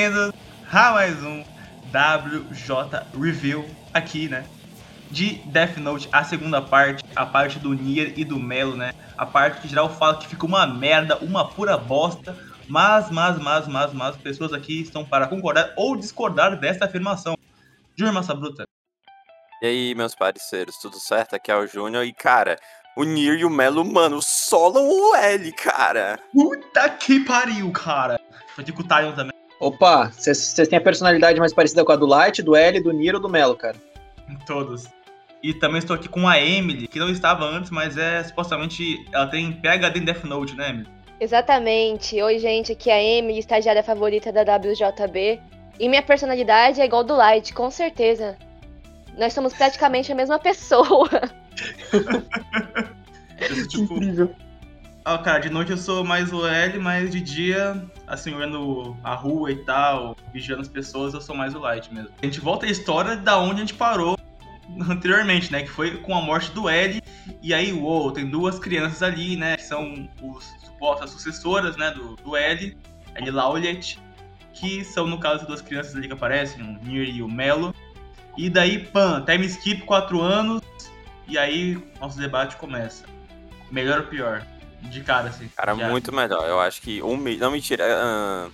bem-vindos a mais um WJ Review aqui, né? De Death Note, a segunda parte, a parte do Nier e do Melo, né? A parte que geral fala que fica uma merda, uma pura bosta, mas, mas, mas, mas, mas, pessoas aqui estão para concordar ou discordar dessa afirmação. Júnior Massa Bruta. E aí, meus parceiros, tudo certo? Aqui é o Júnior e, cara, o Nier e o Melo, mano, solo o L, cara. Puta que pariu, cara. Foi de Kutaion também. Opa, vocês têm a personalidade mais parecida com a do Light, do L, do Nier ou do Melo, cara? Todos. E também estou aqui com a Emily, que não estava antes, mas é supostamente. Ela tem PHD em Death Note, né, Emily? Exatamente. Oi, gente, aqui é a Emily, estagiária favorita da WJB. E minha personalidade é igual do Light, com certeza. Nós somos praticamente a mesma pessoa. eu, tipo, Incrível. Ah, cara, de noite eu sou mais o L, mas de dia, assim, olhando a rua e tal, vigiando as pessoas, eu sou mais o Light mesmo. A gente volta à história da onde a gente parou anteriormente, né? Que foi com a morte do L. E aí, uou, tem duas crianças ali, né? Que são os supostas sucessoras, né? Do, do L, L Laulet, que são, no caso, duas crianças ali que aparecem, o Nier e o Melo. E daí, pam, time skip 4 anos, e aí nosso debate começa. Melhor ou pior? De cara, assim. Cara, muito melhor. Eu acho que um. Não, mentira. Uh...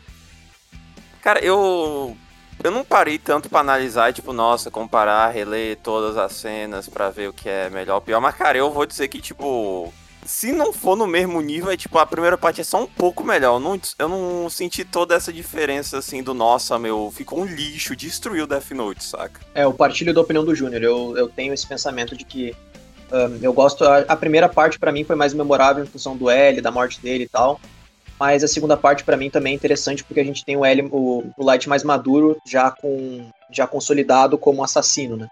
Cara, eu. Eu não parei tanto para analisar, tipo, nossa, comparar, reler todas as cenas para ver o que é melhor ou pior. Mas, cara, eu vou dizer que, tipo, se não for no mesmo nível, é tipo, a primeira parte é só um pouco melhor. Eu não, eu não senti toda essa diferença, assim, do nossa, meu, ficou um lixo, destruiu Death Note, saca? É, eu partilho da opinião do Júnior. Eu, eu tenho esse pensamento de que eu gosto. A, a primeira parte para mim foi mais memorável em função do L, da morte dele e tal. Mas a segunda parte para mim também é interessante porque a gente tem o L, o, o Light mais maduro, já com já consolidado como assassino, né?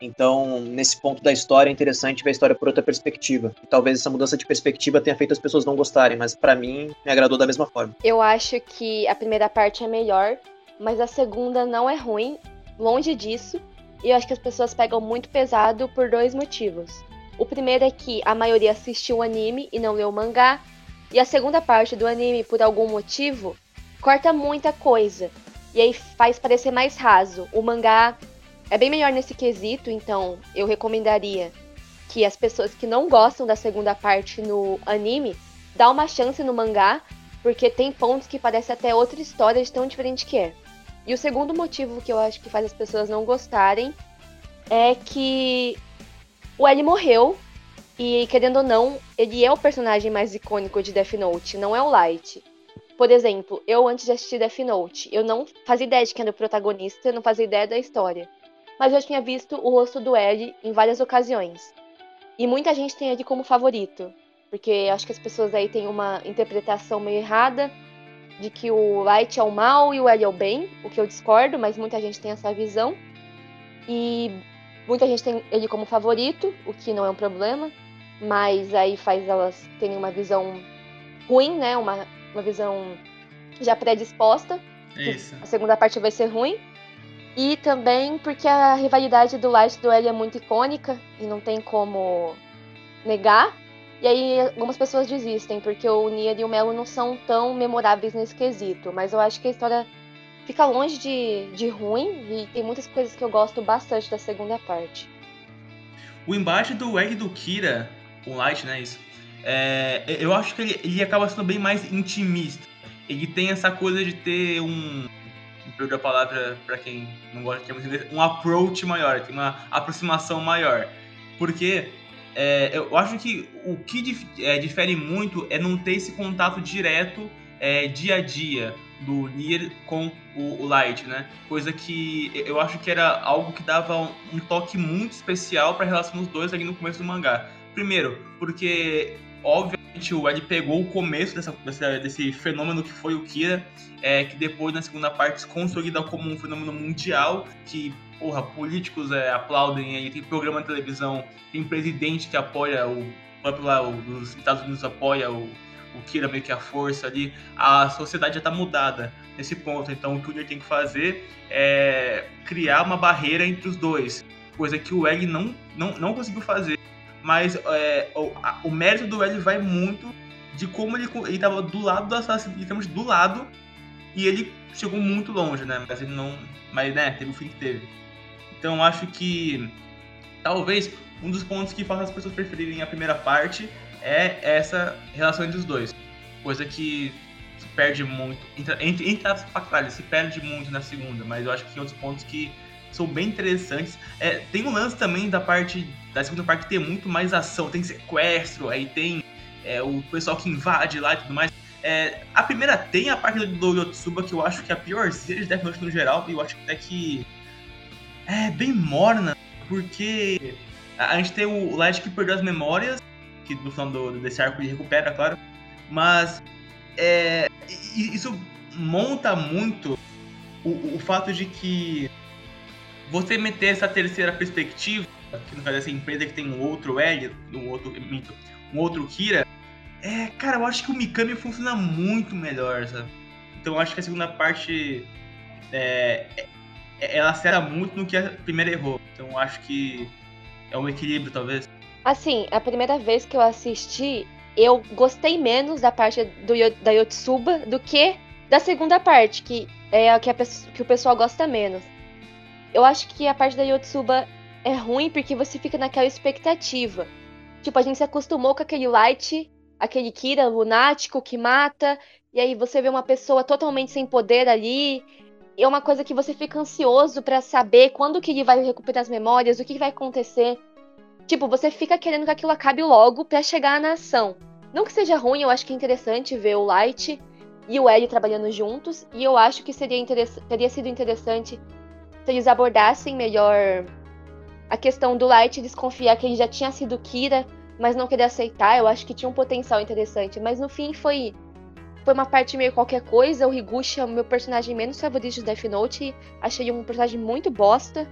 Então, nesse ponto da história, é interessante ver a história por outra perspectiva. E talvez essa mudança de perspectiva tenha feito as pessoas não gostarem, mas para mim me agradou da mesma forma. Eu acho que a primeira parte é melhor, mas a segunda não é ruim, longe disso. E eu acho que as pessoas pegam muito pesado por dois motivos. O primeiro é que a maioria assistiu o anime e não leu o mangá, e a segunda parte do anime, por algum motivo, corta muita coisa. E aí faz parecer mais raso. O mangá é bem melhor nesse quesito, então eu recomendaria que as pessoas que não gostam da segunda parte no anime dá uma chance no mangá, porque tem pontos que parece até outra história de tão diferente que é. E o segundo motivo que eu acho que faz as pessoas não gostarem é que o L morreu e querendo ou não, ele é o personagem mais icônico de Death Note, não é o Light. Por exemplo, eu antes de assistir Death Note, eu não fazia ideia de quem era o protagonista, não fazia ideia da história mas eu tinha visto o rosto do Ed em várias ocasiões. E muita gente tem ele como favorito, porque acho que as pessoas aí têm uma interpretação meio errada de que o Light é o mal e o Ed é o bem, o que eu discordo, mas muita gente tem essa visão. E muita gente tem ele como favorito, o que não é um problema, mas aí faz elas terem uma visão ruim, né? Uma, uma visão já predisposta. Isso. A segunda parte vai ser ruim. E também porque a rivalidade do Light e do L é muito icônica e não tem como negar. E aí algumas pessoas desistem, porque o Nier e o Melo não são tão memoráveis nesse quesito. Mas eu acho que a história fica longe de, de ruim e tem muitas coisas que eu gosto bastante da segunda parte. O embate do Egg do Kira, o Light, né? Isso. É, eu acho que ele, ele acaba sendo bem mais intimista. Ele tem essa coisa de ter um, perdeu a palavra para quem não gosta de termos inglês, um approach maior, tem uma aproximação maior. Porque é, eu acho que o que dif é, difere muito é não ter esse contato direto é, dia a dia do Nier com o, o, Light, né? Coisa que eu acho que era algo que dava um, um toque muito especial para a relação dos dois ali no começo do mangá. Primeiro, porque obviamente o Ed pegou o começo dessa, dessa, desse fenômeno que foi o Kira, é, que depois na segunda parte se consolida como um fenômeno mundial, que porra, políticos é, aplaudem, aí tem programa de televisão, tem presidente que apoia o próprio lá, os Estados Unidos apoia o, o Kira meio que a força ali, a sociedade já está mudada nesse ponto. Então o que o Nier tem que fazer é criar uma barreira entre os dois, coisa que o Egg não, não, não conseguiu fazer mas é, o, a, o mérito do L vai muito de como ele estava do lado do assassino, estamos do lado e ele chegou muito longe, né? Mas ele não. Mas né, teve o fim que teve. Então acho que talvez um dos pontos que faz as pessoas preferirem a primeira parte é essa relação entre os dois. Coisa que se perde muito. Entre, entre, as factualhas, se perde muito na segunda, mas eu acho que tem outros pontos que são bem interessantes. É, tem um lance também da parte da segunda parte que tem muito mais ação, tem sequestro, aí tem é, o pessoal que invade lá e tudo mais. É, a primeira tem a parte do Yotsuba, que eu acho que é a piorzinha de Death Note no geral, e eu acho até que é bem morna, porque a gente tem o Light que perdeu as memórias, que no final do, desse arco ele recupera, claro, mas é, isso monta muito o, o fato de que você meter essa terceira perspectiva, que no caso dessa empresa que tem um outro L, um outro um outro Kira, é, cara, eu acho que o Mikami funciona muito melhor, sabe? Então eu acho que a segunda parte é, é, ela acerta muito no que a primeira errou. Então eu acho que é um equilíbrio, talvez. Assim, a primeira vez que eu assisti, eu gostei menos da parte do, da Yotsuba do que da segunda parte, que é a que, a, que o pessoal gosta menos. Eu acho que a parte da Yotsuba é ruim porque você fica naquela expectativa. Tipo, a gente se acostumou com aquele Light, aquele Kira lunático que mata, e aí você vê uma pessoa totalmente sem poder ali. É uma coisa que você fica ansioso para saber quando que ele vai recuperar as memórias, o que vai acontecer. Tipo, você fica querendo que aquilo acabe logo para chegar na ação. Não que seja ruim, eu acho que é interessante ver o Light e o Ellie trabalhando juntos, e eu acho que seria teria sido interessante se eles abordassem melhor a questão do Light desconfiar que ele já tinha sido Kira, mas não querer aceitar, eu acho que tinha um potencial interessante. Mas no fim foi foi uma parte meio qualquer coisa. O Higuchi é o meu personagem menos favorito de Death Note. Achei um personagem muito bosta.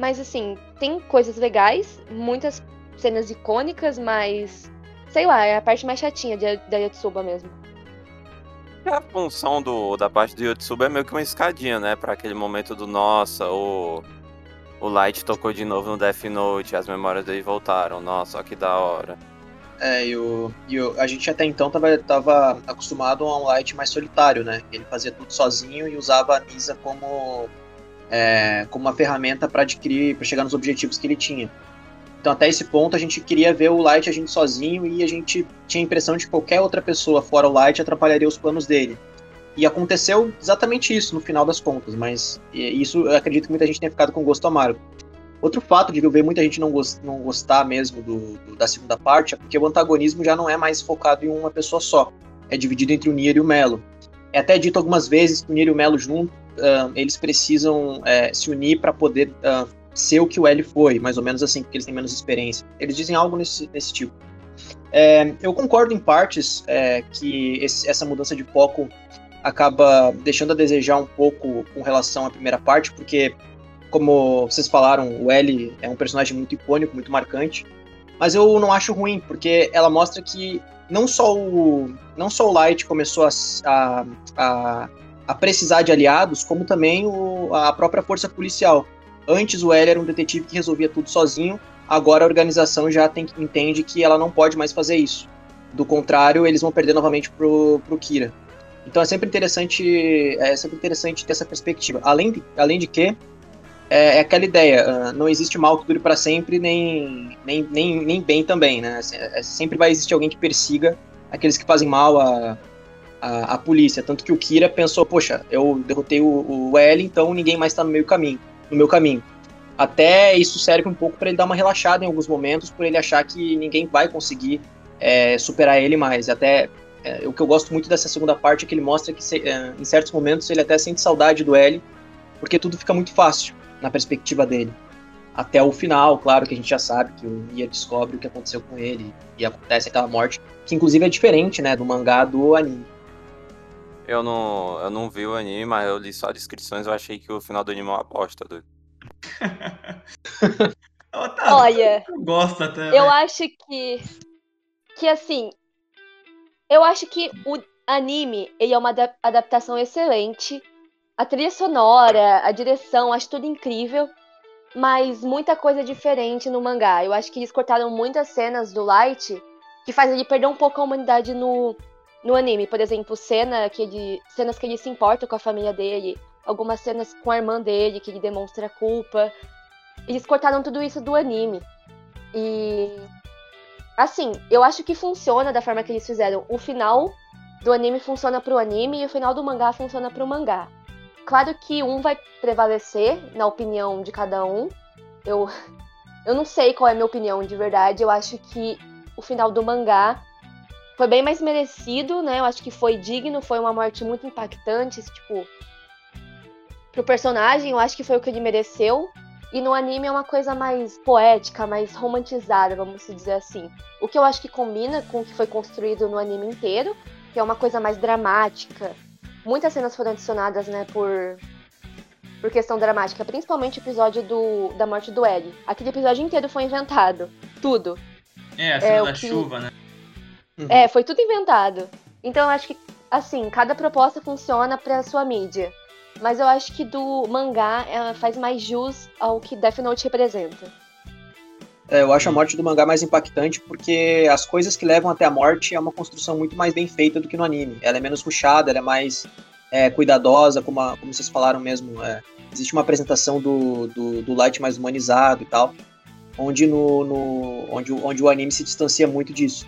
Mas assim, tem coisas legais, muitas cenas icônicas, mas sei lá, é a parte mais chatinha da Yotsuba mesmo. A função do, da parte do Yotsuba é meio que uma escadinha, né? Pra aquele momento do nossa, o, o Light tocou de novo no Death Note, as memórias dele voltaram. Nossa, ó que da hora. É, e, o, e o, a gente até então tava, tava acostumado a um Light mais solitário, né? Ele fazia tudo sozinho e usava a Nisa como, é, como uma ferramenta para adquirir, para chegar nos objetivos que ele tinha. Então, até esse ponto, a gente queria ver o Light agindo sozinho e a gente tinha a impressão de que qualquer outra pessoa fora o Light atrapalharia os planos dele. E aconteceu exatamente isso no final das contas, mas isso eu acredito que muita gente tenha ficado com gosto amargo. Outro fato de eu ver muita gente não, gost, não gostar mesmo do, do, da segunda parte é porque o antagonismo já não é mais focado em uma pessoa só. É dividido entre o Nier e o Melo. É até dito algumas vezes que o Nier e o Melo juntos, uh, eles precisam uh, se unir para poder uh, ser o que o L foi, mais ou menos assim, porque eles têm menos experiência. Eles dizem algo nesse, nesse tipo. É, eu concordo em partes é, que esse, essa mudança de foco acaba deixando a desejar um pouco com relação à primeira parte, porque, como vocês falaram, o L é um personagem muito icônico, muito marcante, mas eu não acho ruim, porque ela mostra que não só o, não só o Light começou a, a, a precisar de aliados, como também o, a própria força policial. Antes o L era um detetive que resolvia tudo sozinho, agora a organização já tem, entende que ela não pode mais fazer isso. Do contrário, eles vão perder novamente pro, pro Kira. Então é sempre interessante, é sempre interessante ter essa perspectiva. Além de, além de que é, é aquela ideia, uh, não existe mal que dure para sempre, nem, nem, nem, nem bem também, né? É, sempre vai existir alguém que persiga aqueles que fazem mal a, a, polícia. Tanto que o Kira pensou, poxa, eu derrotei o, o L, então ninguém mais tá no meu caminho no meu caminho. Até isso serve um pouco para ele dar uma relaxada em alguns momentos, por ele achar que ninguém vai conseguir é, superar ele mais. Até é, o que eu gosto muito dessa segunda parte é que ele mostra que é, em certos momentos ele até sente saudade do L, porque tudo fica muito fácil na perspectiva dele. Até o final, claro que a gente já sabe que o Nia descobre o que aconteceu com ele e acontece aquela morte, que inclusive é diferente, né, do mangá do anime. Eu não, eu não vi o anime, mas eu li só descrições eu achei que o final do anime é uma aposta, doido. Olha, gosta até. Eu né? acho que que assim, eu acho que o anime, ele é uma adaptação excelente. A trilha sonora, a direção, acho tudo incrível, mas muita coisa diferente no mangá. Eu acho que eles cortaram muitas cenas do Light que faz ele perder um pouco a humanidade no no anime, por exemplo, cena que ele, cenas que ele se importa com a família dele, algumas cenas com a irmã dele, que ele demonstra culpa. Eles cortaram tudo isso do anime. E. Assim, eu acho que funciona da forma que eles fizeram. O final do anime funciona pro anime e o final do mangá funciona pro mangá. Claro que um vai prevalecer na opinião de cada um. Eu, eu não sei qual é a minha opinião de verdade. Eu acho que o final do mangá foi bem mais merecido, né? Eu acho que foi digno, foi uma morte muito impactante, tipo, pro personagem, eu acho que foi o que ele mereceu. E no anime é uma coisa mais poética, mais romantizada, vamos dizer assim. O que eu acho que combina com o que foi construído no anime inteiro, que é uma coisa mais dramática. Muitas cenas foram adicionadas, né, por por questão dramática, principalmente o episódio do, da morte do L. Aquele episódio inteiro foi inventado. Tudo. É, a cena é, da que... chuva, né? É, foi tudo inventado. Então eu acho que, assim, cada proposta funciona pra sua mídia. Mas eu acho que do mangá ela faz mais jus ao que Death Note representa. É, eu acho a morte do mangá mais impactante porque as coisas que levam até a morte é uma construção muito mais bem feita do que no anime. Ela é menos ruchada, ela é mais é, cuidadosa, como, a, como vocês falaram mesmo. É, existe uma apresentação do, do, do, Light mais humanizado e tal, onde, no, no, onde, onde o anime se distancia muito disso.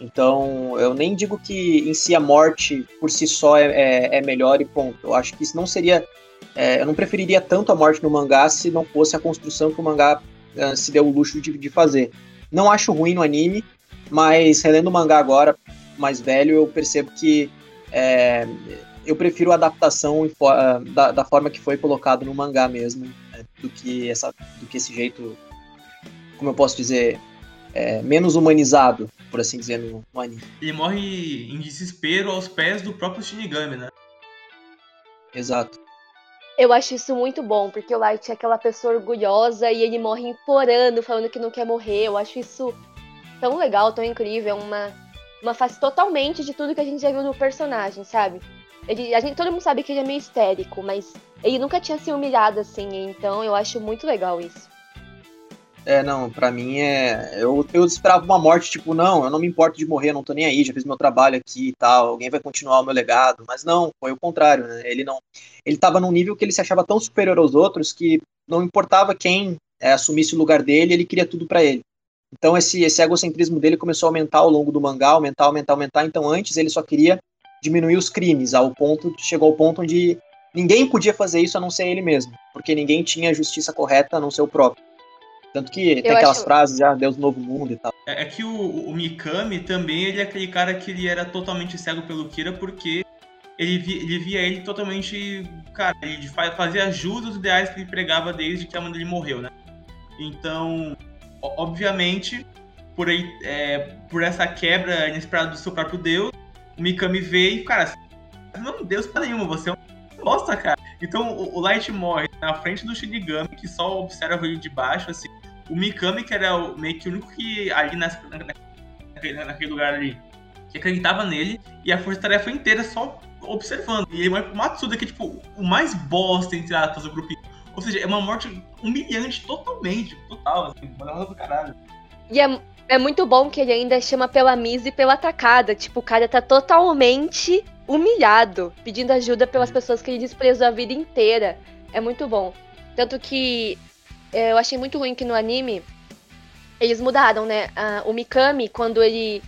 Então, eu nem digo que em si a morte por si só é, é, é melhor e ponto. Eu acho que isso não seria. É, eu não preferiria tanto a morte no mangá se não fosse a construção que o mangá uh, se deu o luxo de, de, fazer. Não acho ruim no anime, mas relendo o mangá agora, mais velho, eu percebo que é, eu prefiro a adaptação uh, da, da, forma que foi colocado no mangá mesmo, né, do, que essa, do que esse jeito, como eu posso dizer, é, menos humanizado por assim dizer, no, no anime. Ele morre em desespero aos pés do próprio Shinigami, né? Exato. Eu acho isso muito bom, porque o Light é aquela pessoa orgulhosa e ele morre implorando, falando que não quer morrer. Eu acho isso tão legal, tão incrível. Uma, uma face totalmente de tudo que a gente já viu no personagem, sabe? Ele, a gente, todo mundo sabe que ele é meio histérico, mas ele nunca tinha se humilhado assim, então eu acho muito legal isso. É, não, pra mim é. Eu, eu esperava uma morte, tipo, não, eu não me importo de morrer, não tô nem aí, já fiz meu trabalho aqui e tal, alguém vai continuar o meu legado. Mas não, foi o contrário, né? Ele não. Ele tava num nível que ele se achava tão superior aos outros que não importava quem é, assumisse o lugar dele, ele queria tudo para ele. Então esse, esse egocentrismo dele começou a aumentar ao longo do mangá, aumentar, aumentar, aumentar. Então antes ele só queria diminuir os crimes, ao ponto chegou ao ponto onde ninguém podia fazer isso a não ser ele mesmo, porque ninguém tinha a justiça correta a não ser o próprio. Tanto que tem aquelas acho... frases, já ah, Deus novo mundo e tal. É, é que o, o, Mikami também, ele é aquele cara que ele era totalmente cego pelo Kira, porque ele via ele, via ele totalmente. Cara, ele fazia jus aos ideais que ele pregava desde que a mãe dele morreu, né? Então, obviamente, por, aí, é, por essa quebra inesperada do seu próprio Deus, o Mikami veio e, cara, não é um Deus pra nenhuma, você é um nossa, cara. Então o, Light morre na frente do Shinigami, que só observa ele de baixo, assim. O Mikami, que era o, meio que o único que ali nessa, naquele, naquele lugar ali, que acreditava nele, e a força-tarefa inteira só observando. E ele morre pro Matsuda, que é tipo o mais bosta, entre aspas, do grupinho. Ou seja, é uma morte humilhante totalmente, total, assim, mandando do caralho. E é, é muito bom que ele ainda chama pela Miss e pela atacada. Tipo, o cara tá totalmente humilhado, pedindo ajuda pelas pessoas que ele desprezou a vida inteira. É muito bom. Tanto que eu achei muito ruim que no anime eles mudaram, né? O Mikami, quando ele.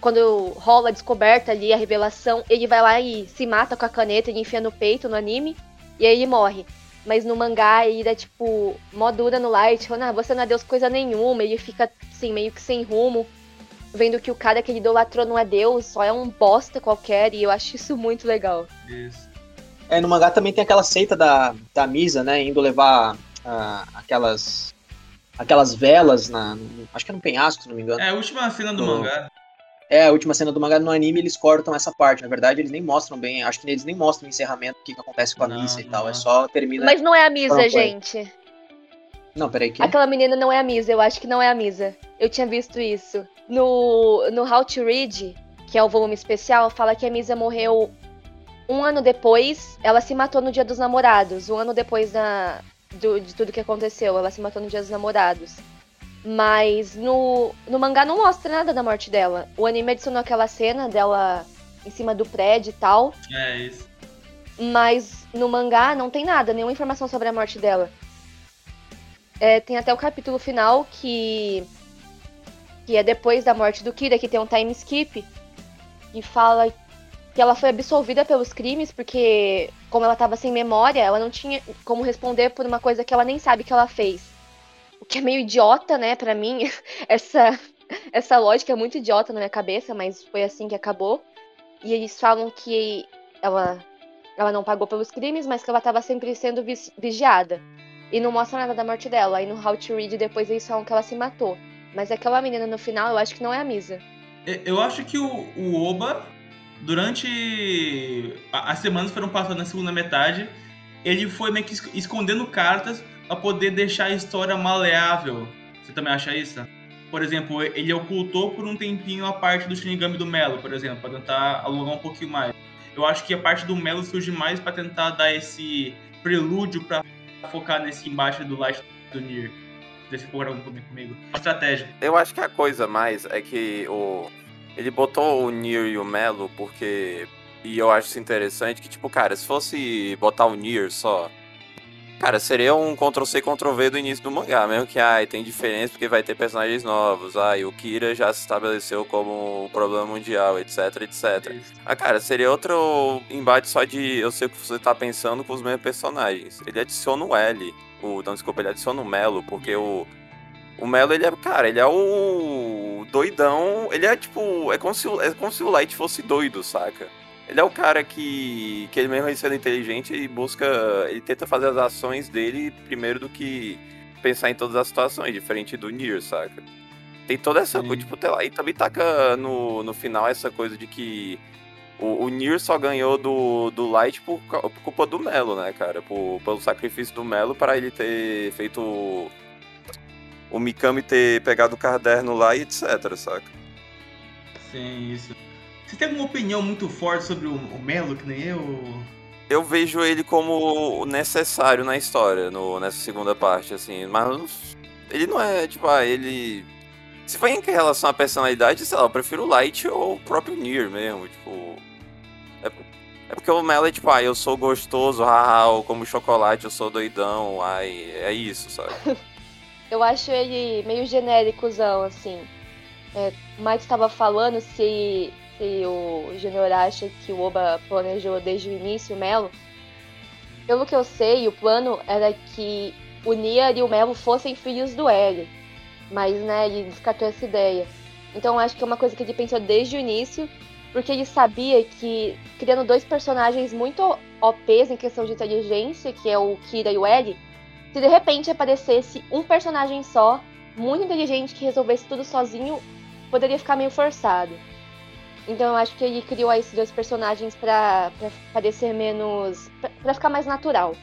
Quando rola a descoberta ali, a revelação, ele vai lá e se mata com a caneta, ele enfia no peito no anime, e aí ele morre. Mas no mangá ele é tipo, mó dura no light, falando, ah, você não é Deus coisa nenhuma, ele fica assim, meio que sem rumo vendo que o cara que ele idolatrou não é Deus, só é um bosta qualquer, e eu acho isso muito legal. Isso. É, no mangá também tem aquela seita da, da Misa, né, indo levar uh, aquelas aquelas velas na, no, acho que é no penhasco, se não me engano. É a última cena do no, mangá. É, a última cena do mangá no anime eles cortam essa parte. Na verdade, eles nem mostram bem. Acho que eles nem mostram o encerramento, o que, que acontece com a não, missa e tal. É só termina. Mas não é a misa, gente. Não, peraí. Que... Aquela menina não é a misa, eu acho que não é a misa. Eu tinha visto isso. No, no How to Read, que é o volume especial, fala que a Misa morreu um ano depois. Ela se matou no Dia dos Namorados. Um ano depois da, do, de tudo que aconteceu. Ela se matou no Dia dos Namorados. Mas no, no mangá não mostra nada da morte dela. O anime adicionou aquela cena dela em cima do prédio e tal. É isso. Mas no mangá não tem nada, nenhuma informação sobre a morte dela. É, tem até o capítulo final que. que é depois da morte do Kira, que tem um time skip. E fala que ela foi absolvida pelos crimes, porque, como ela estava sem memória, ela não tinha como responder por uma coisa que ela nem sabe que ela fez. O que é meio idiota, né, para mim. Essa, essa lógica é muito idiota na minha cabeça, mas foi assim que acabou. E eles falam que ela, ela não pagou pelos crimes, mas que ela estava sempre sendo vigiada. E não mostra nada da morte dela. Aí no How to Read depois eles falam que ela se matou. Mas aquela menina no final, eu acho que não é a Misa. Eu acho que o, o Oba, durante as semanas foram passando na segunda metade, ele foi meio que escondendo cartas para poder deixar a história maleável. Você também acha isso? Por exemplo, ele ocultou por um tempinho a parte do Shinigami do Melo, por exemplo, para tentar alongar um pouquinho mais. Eu acho que a parte do Melo surge mais para tentar dar esse prelúdio para focar nesse embate do Light do Nier. Eu concordar comigo. Uma estratégia. Eu acho que a coisa mais é que o ele botou o Nier e o Melo porque e eu acho isso interessante que tipo, cara, se fosse botar o Nier só, Cara, seria um Ctrl-C, Ctrl-V do início do mangá, mesmo que ai, tem diferença porque vai ter personagens novos, ai, o Kira já se estabeleceu como um problema mundial, etc, etc. Ah, cara, seria outro embate só de eu sei o que você tá pensando com os mesmos personagens. Ele adiciona o L, o, não, desculpa, ele adiciona o Melo, porque o o Melo, ele é, cara, ele é o doidão, ele é tipo, é como se, é como se o Light fosse doido, saca? Ele é o cara que, que ele mesmo sendo inteligente e busca. Ele tenta fazer as ações dele primeiro do que pensar em todas as situações, diferente do Nier, saca? Tem toda essa coisa, tipo, lá, e também taca no, no final essa coisa de que o, o Nier só ganhou do, do Light por, por culpa do Melo, né, cara? Por, pelo sacrifício do Melo para ele ter feito o, Mikami ter pegado o caderno lá e etc, saca? Sim, isso. Você tem alguma opinião muito forte sobre o, o Melo, que nem eu? Eu vejo ele como necessário na história, no, nessa segunda parte, assim. Mas ele não é, tipo, ah, ele. Se for em relação à personalidade, sei lá, eu prefiro o Light ou o próprio Nier mesmo, tipo. É, é porque o Melo é tipo, ah, eu sou gostoso, ou como chocolate, eu sou doidão, ai, é isso, sabe? eu acho ele meio genéricozão, assim. É, o Mike estava falando se se o Junior acha que o Oba planejou desde o início o Melo. Pelo que eu sei, o plano era que o Nier e o Melo fossem filhos do L. Mas, né, ele descartou essa ideia. Então acho que é uma coisa que ele pensou desde o início, porque ele sabia que, criando dois personagens muito OPs em questão de inteligência, que é o Kira e o L, se de repente aparecesse um personagem só, muito inteligente, que resolvesse tudo sozinho, poderia ficar meio forçado. Então eu acho que ele criou esses dois personagens para parecer menos. para ficar mais natural.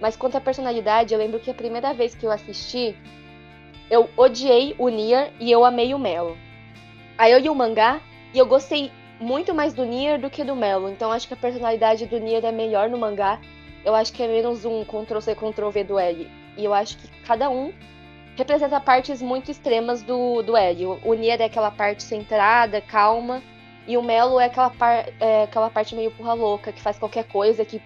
Mas quanto à personalidade, eu lembro que a primeira vez que eu assisti, eu odiei o Nier e eu amei o Melo. Aí eu li o mangá e eu gostei muito mais do Nier do que do Melo. Então acho que a personalidade do Nier é melhor no mangá. Eu acho que é menos um Ctrl-C, Ctrl-V do L. E eu acho que cada um representa partes muito extremas do, do L. O Nier é aquela parte centrada, calma. E o Melo é aquela, par, é aquela parte meio porra louca, que faz qualquer coisa, que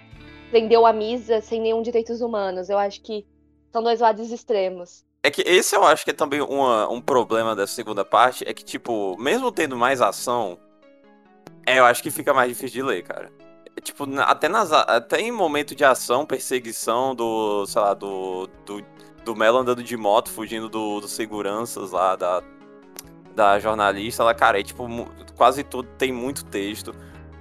prendeu a Misa sem nenhum direitos humanos. Eu acho que são dois lados extremos. É que esse eu acho que é também uma, um problema dessa segunda parte, é que, tipo, mesmo tendo mais ação, é, eu acho que fica mais difícil de ler, cara. Tipo, até, nas, até em momento de ação, perseguição do, sei lá, do, do, do Melo andando de moto, fugindo dos do seguranças lá, da, da jornalista, ela, cara, é tipo, quase tudo tem muito texto.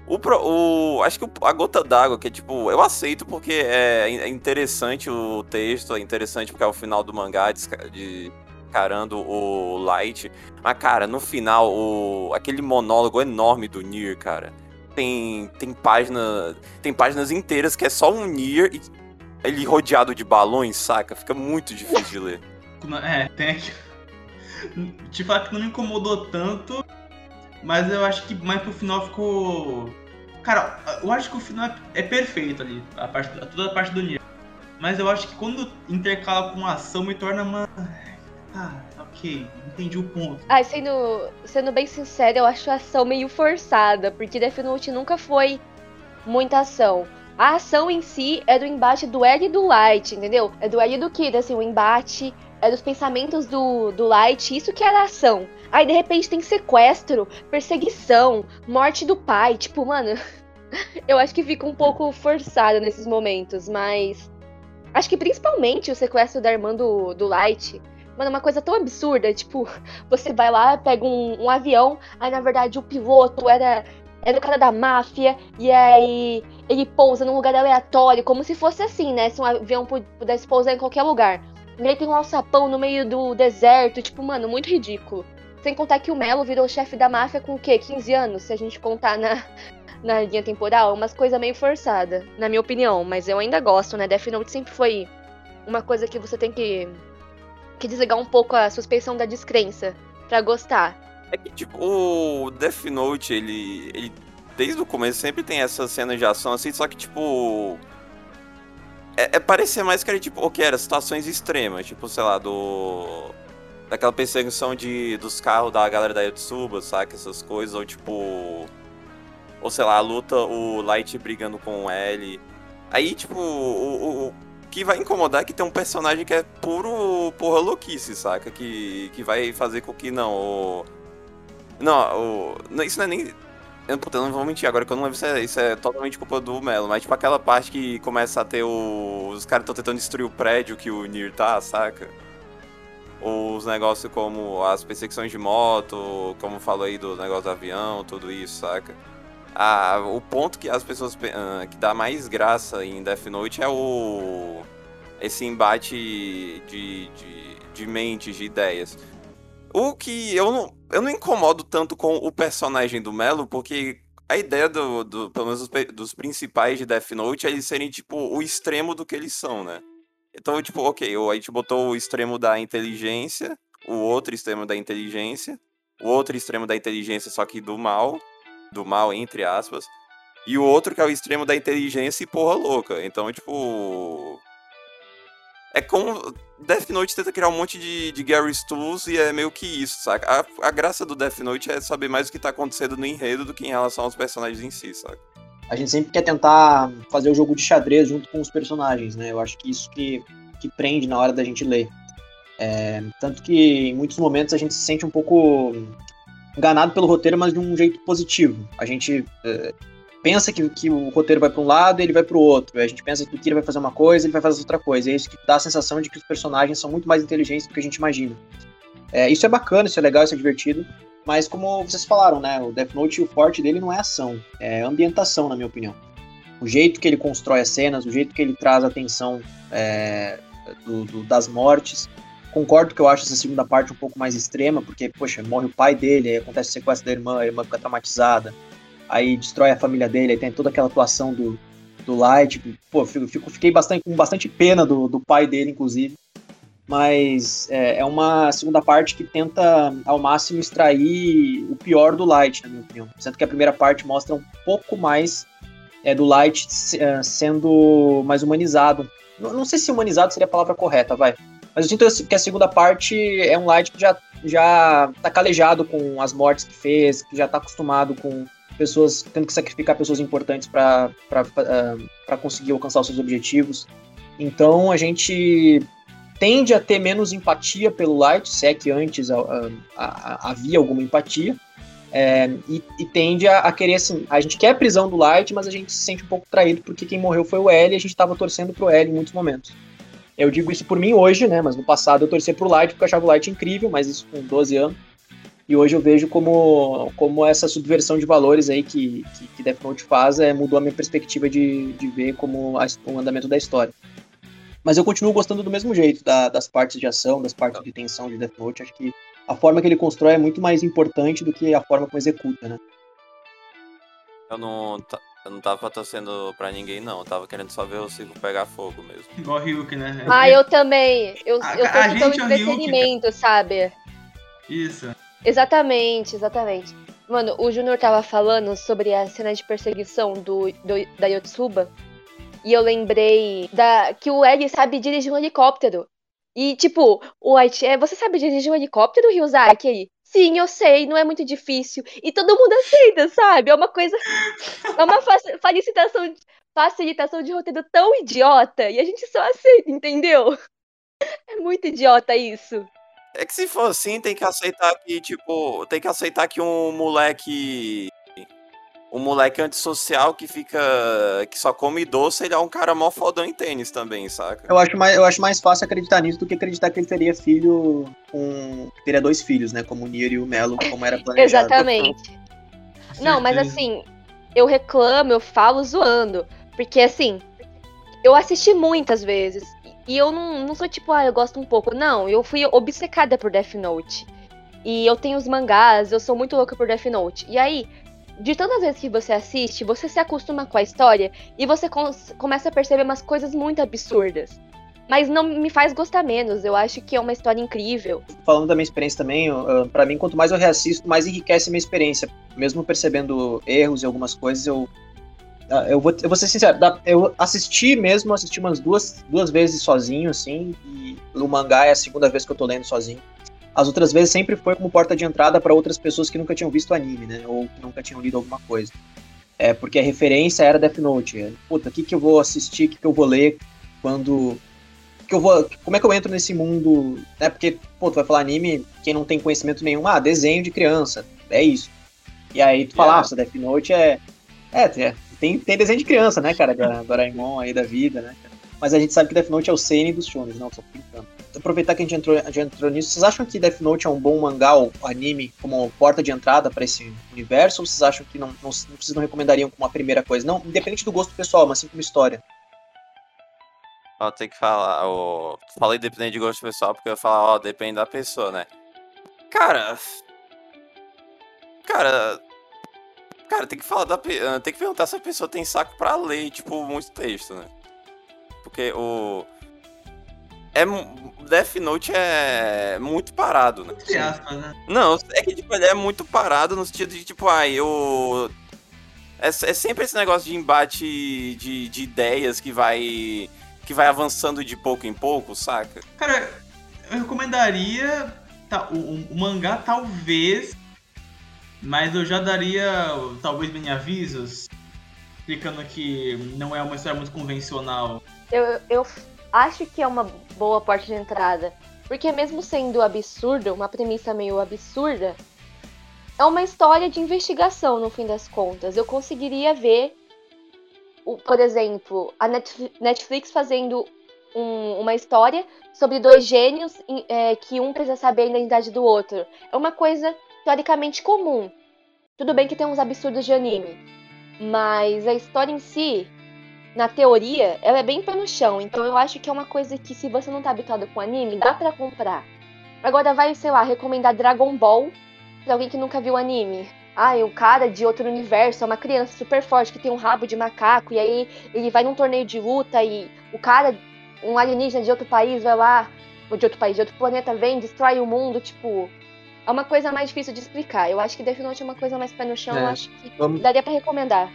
O, o, acho que a gota d'água, que é tipo, eu aceito porque é, é, interessante o texto, é interessante porque é o final do mangá de, de carando o Light. Mas, cara, no final, o, aquele monólogo enorme do Nier, cara. Tem, tem, página, tem páginas inteiras que é só um Nier e ele rodeado de balões, saca? Fica muito difícil de ler. É, tem. Te falar que não me incomodou tanto, mas eu acho que mais pro final ficou. Cara, eu acho que o final é perfeito ali, a parte, toda a parte do Nier. Mas eu acho que quando intercala com ação me torna uma. Ah, ok, entendi o ponto. Ah, sendo, sendo bem sincero, eu acho a ação meio forçada, porque Death Note nunca foi muita ação. A ação em si é do embate do L e do Light, entendeu? É do L e do Kid, assim, o embate é dos pensamentos do, do Light, isso que era ação. Aí de repente tem sequestro, perseguição, morte do pai, tipo, mano, eu acho que fica um pouco forçado nesses momentos, mas acho que principalmente o sequestro da irmã do, do Light Mano, uma coisa tão absurda, tipo, você vai lá, pega um, um avião, aí na verdade o piloto era, era o cara da máfia, e aí ele pousa num lugar aleatório, como se fosse assim, né? Se um avião pudesse pousar em qualquer lugar. E aí tem um alçapão no meio do deserto, tipo, mano, muito ridículo. Sem contar que o Melo virou chefe da máfia com o quê? 15 anos, se a gente contar na, na linha temporal. Umas coisas meio forçada, na minha opinião. Mas eu ainda gosto, né? Death Note sempre foi uma coisa que você tem que que desligar um pouco a suspeição da descrença para gostar. É que, tipo, o Death Note, ele, ele desde o começo sempre tem essas cenas de ação assim, só que, tipo. É, é parecer mais que era, tipo, o que era? Situações extremas, tipo, sei lá, do. Daquela perseguição de, dos carros da galera da Yotsuba, saca? Essas coisas, ou tipo. Ou sei lá, a luta, o Light brigando com o L. Aí, tipo, o, o que vai incomodar é que tem um personagem que é puro porra louquice, saca? Que, que vai fazer com que não. O... Não, o... isso não é nem. Eu, puta, eu não vou mentir agora que eu não lembro se é, isso é totalmente culpa do Melo, mas tipo aquela parte que começa a ter o... os caras estão tentando destruir o prédio que o Nir tá, saca? Ou os negócios como as perseguições de moto, como falou aí do negócio do avião, tudo isso, saca? Ah, o ponto que as pessoas uh, que dá mais graça em Death Note é o esse embate de, de, de mentes, de ideias. O que eu não, eu não incomodo tanto com o personagem do Melo, porque a ideia do, do pelo menos dos, dos, principais de Death Note é eles serem tipo o extremo do que eles são, né? Então, tipo, ok, a gente botou o extremo da inteligência, o outro extremo da inteligência, o outro extremo da inteligência, só que do mal, do mal, entre aspas. E o outro que é o extremo da inteligência e porra louca. Então, tipo. É como. Death Note tenta criar um monte de, de Gary Stools e é meio que isso, saca? A, a graça do Death Note é saber mais o que tá acontecendo no enredo do que em relação aos personagens em si, saca? A gente sempre quer tentar fazer o jogo de xadrez junto com os personagens, né? Eu acho que isso que, que prende na hora da gente ler. É, tanto que em muitos momentos a gente se sente um pouco enganado pelo roteiro, mas de um jeito positivo. A gente é, pensa que, que o roteiro vai para um lado e ele vai para o outro. A gente pensa que o Kira vai fazer uma coisa ele vai fazer outra coisa. E é isso que dá a sensação de que os personagens são muito mais inteligentes do que a gente imagina. É, isso é bacana, isso é legal, isso é divertido. Mas como vocês falaram, né? O Death Note, o forte dele não é ação, é ambientação, na minha opinião. O jeito que ele constrói as cenas, o jeito que ele traz a atenção é, do, do, das mortes, Concordo que eu acho essa segunda parte um pouco mais extrema, porque, poxa, morre o pai dele, aí acontece o sequestro da irmã, a irmã fica traumatizada, aí destrói a família dele, aí tem toda aquela atuação do, do Light. Pô, fico, fiquei bastante, com bastante pena do, do pai dele, inclusive. Mas é, é, uma segunda parte que tenta ao máximo extrair o pior do Light, na minha opinião. Sendo que a primeira parte mostra um pouco mais é, do Light é, sendo mais humanizado. Não, não sei se humanizado seria a palavra correta, vai mas eu sinto que a segunda parte é um Light que já, já tá calejado com as mortes que fez, que já tá acostumado com pessoas tendo que sacrificar pessoas importantes para uh, conseguir alcançar os seus objetivos. Então a gente tende a ter menos empatia pelo Light, se é que antes uh, uh, havia alguma empatia. É, e, e, tende a, a, querer assim, a gente quer a prisão do Light, mas a gente se sente um pouco traído porque quem morreu foi o L e a gente estava torcendo pro L em muitos momentos. Eu digo isso por mim hoje, né? Mas no passado eu torcia pro Light porque eu achava o Light incrível, mas isso com 12 anos. E hoje eu vejo como, como essa subversão de valores aí que, que, que Death Note faz é, mudou a minha perspectiva de, de ver como a, o andamento da história. Mas eu continuo gostando do mesmo jeito da, das partes de ação, das partes de tensão de Death Note. Acho que a forma que ele constrói é muito mais importante do que a forma como executa, né? Eu não, eu não tava torcendo pra ninguém, não. Eu tava querendo só ver o circo pegar fogo mesmo. Igual o Ryuk, né? Ah, eu também. Eu, a, eu tô pelo entretenimento, Ryuk, sabe? Isso. Exatamente, exatamente. Mano, o Júnior tava falando sobre a cena de perseguição do, do, da Yotsuba. E eu lembrei da que o L sabe dirigir um helicóptero. E, tipo, o White, é, você sabe dirigir um helicóptero, Ryuzaki, aí? Sim, eu sei, não é muito difícil. E todo mundo aceita, sabe? É uma coisa. É uma facilitação, facilitação de roteiro tão idiota. E a gente só aceita, entendeu? É muito idiota isso. É que se for assim, tem que aceitar que, tipo, tem que aceitar que um moleque. Um moleque antissocial que fica. que só come doce, ele é um cara mó fodão em tênis também, saca? Eu acho mais, eu acho mais fácil acreditar nisso do que acreditar que ele teria filho com. teria dois filhos, né? Como o Nier e o Melo, como era planejado. Exatamente. Não, mas assim, eu reclamo, eu falo zoando. Porque assim, eu assisti muitas vezes. E eu não, não sou tipo, ah, eu gosto um pouco. Não, eu fui obcecada por Death Note. E eu tenho os mangás, eu sou muito louca por Death Note. E aí, de tantas vezes que você assiste, você se acostuma com a história e você começa a perceber umas coisas muito absurdas. Mas não me faz gostar menos, eu acho que é uma história incrível. Falando da minha experiência também, para mim, quanto mais eu reassisto, mais enriquece minha experiência. Mesmo percebendo erros e algumas coisas, eu ah, eu vou, eu vou ser sincero, eu assisti mesmo, assisti umas duas, duas vezes sozinho, assim, e o mangá é a segunda vez que eu tô lendo sozinho. As outras vezes sempre foi como porta de entrada para outras pessoas que nunca tinham visto anime, né? Ou que nunca tinham lido alguma coisa. É, porque a referência era Death Note. Puta, o que, que eu vou assistir, o que, que eu vou ler quando. Que eu vou, como é que eu entro nesse mundo? É porque, pô, tu vai falar anime, quem não tem conhecimento nenhum, ah, desenho de criança, é isso. E aí tu fala, yeah. ah, Death Note é. É, é tem, tem desenho de criança, né, cara? Doraemon aí da vida, né? Mas a gente sabe que Death Note é o seinen dos shonen, não, só brincando. Aproveitar que a gente entrou, a gente entrou nisso, vocês acham que Death Note é um bom mangá ou anime como porta de entrada para esse universo? Ou vocês acham que não, não, vocês não recomendariam como a primeira coisa? Não, independente do gosto pessoal, mas sim como história. Ó, tem que falar, ó, falei dependente de gosto pessoal porque eu falo, ó, depende da pessoa, né? Cara. Cara, Cara, tem que falar da. Tem que perguntar se a pessoa tem saco pra ler, tipo, muito texto, né? Porque o. É. Death Note é muito parado, né? Aspas, né? Não, é que tipo, ele é muito parado no sentido de, tipo, ai, eu. É, é sempre esse negócio de embate de, de ideias que vai. que vai avançando de pouco em pouco, saca? Cara, eu recomendaria. Tá, o, o mangá talvez mas eu já daria, talvez, mini avisos, explicando que não é uma história muito convencional. Eu, eu acho que é uma boa porta de entrada. Porque mesmo sendo absurdo, uma premissa meio absurda, é uma história de investigação no fim das contas. Eu conseguiria ver, por exemplo, a Netflix fazendo um, uma história sobre dois gênios é, que um precisa saber a identidade do outro. É uma coisa teoricamente comum. Tudo bem que tem uns absurdos de anime, mas a história em si, na teoria, ela é bem pé no chão. Então eu acho que é uma coisa que se você não tá habituado com anime, dá para comprar. Agora vai, sei lá, recomendar Dragon Ball pra alguém que nunca viu anime. Ah, é um cara de outro universo, é uma criança super forte que tem um rabo de macaco, e aí ele vai num torneio de luta e o cara, um alienígena de outro país, vai lá, ou de outro país, de outro planeta, vem, destrói o mundo, tipo, é uma coisa mais difícil de explicar. Eu acho que Death Note é uma coisa mais pé no chão, é. eu acho que Vamos... daria para recomendar.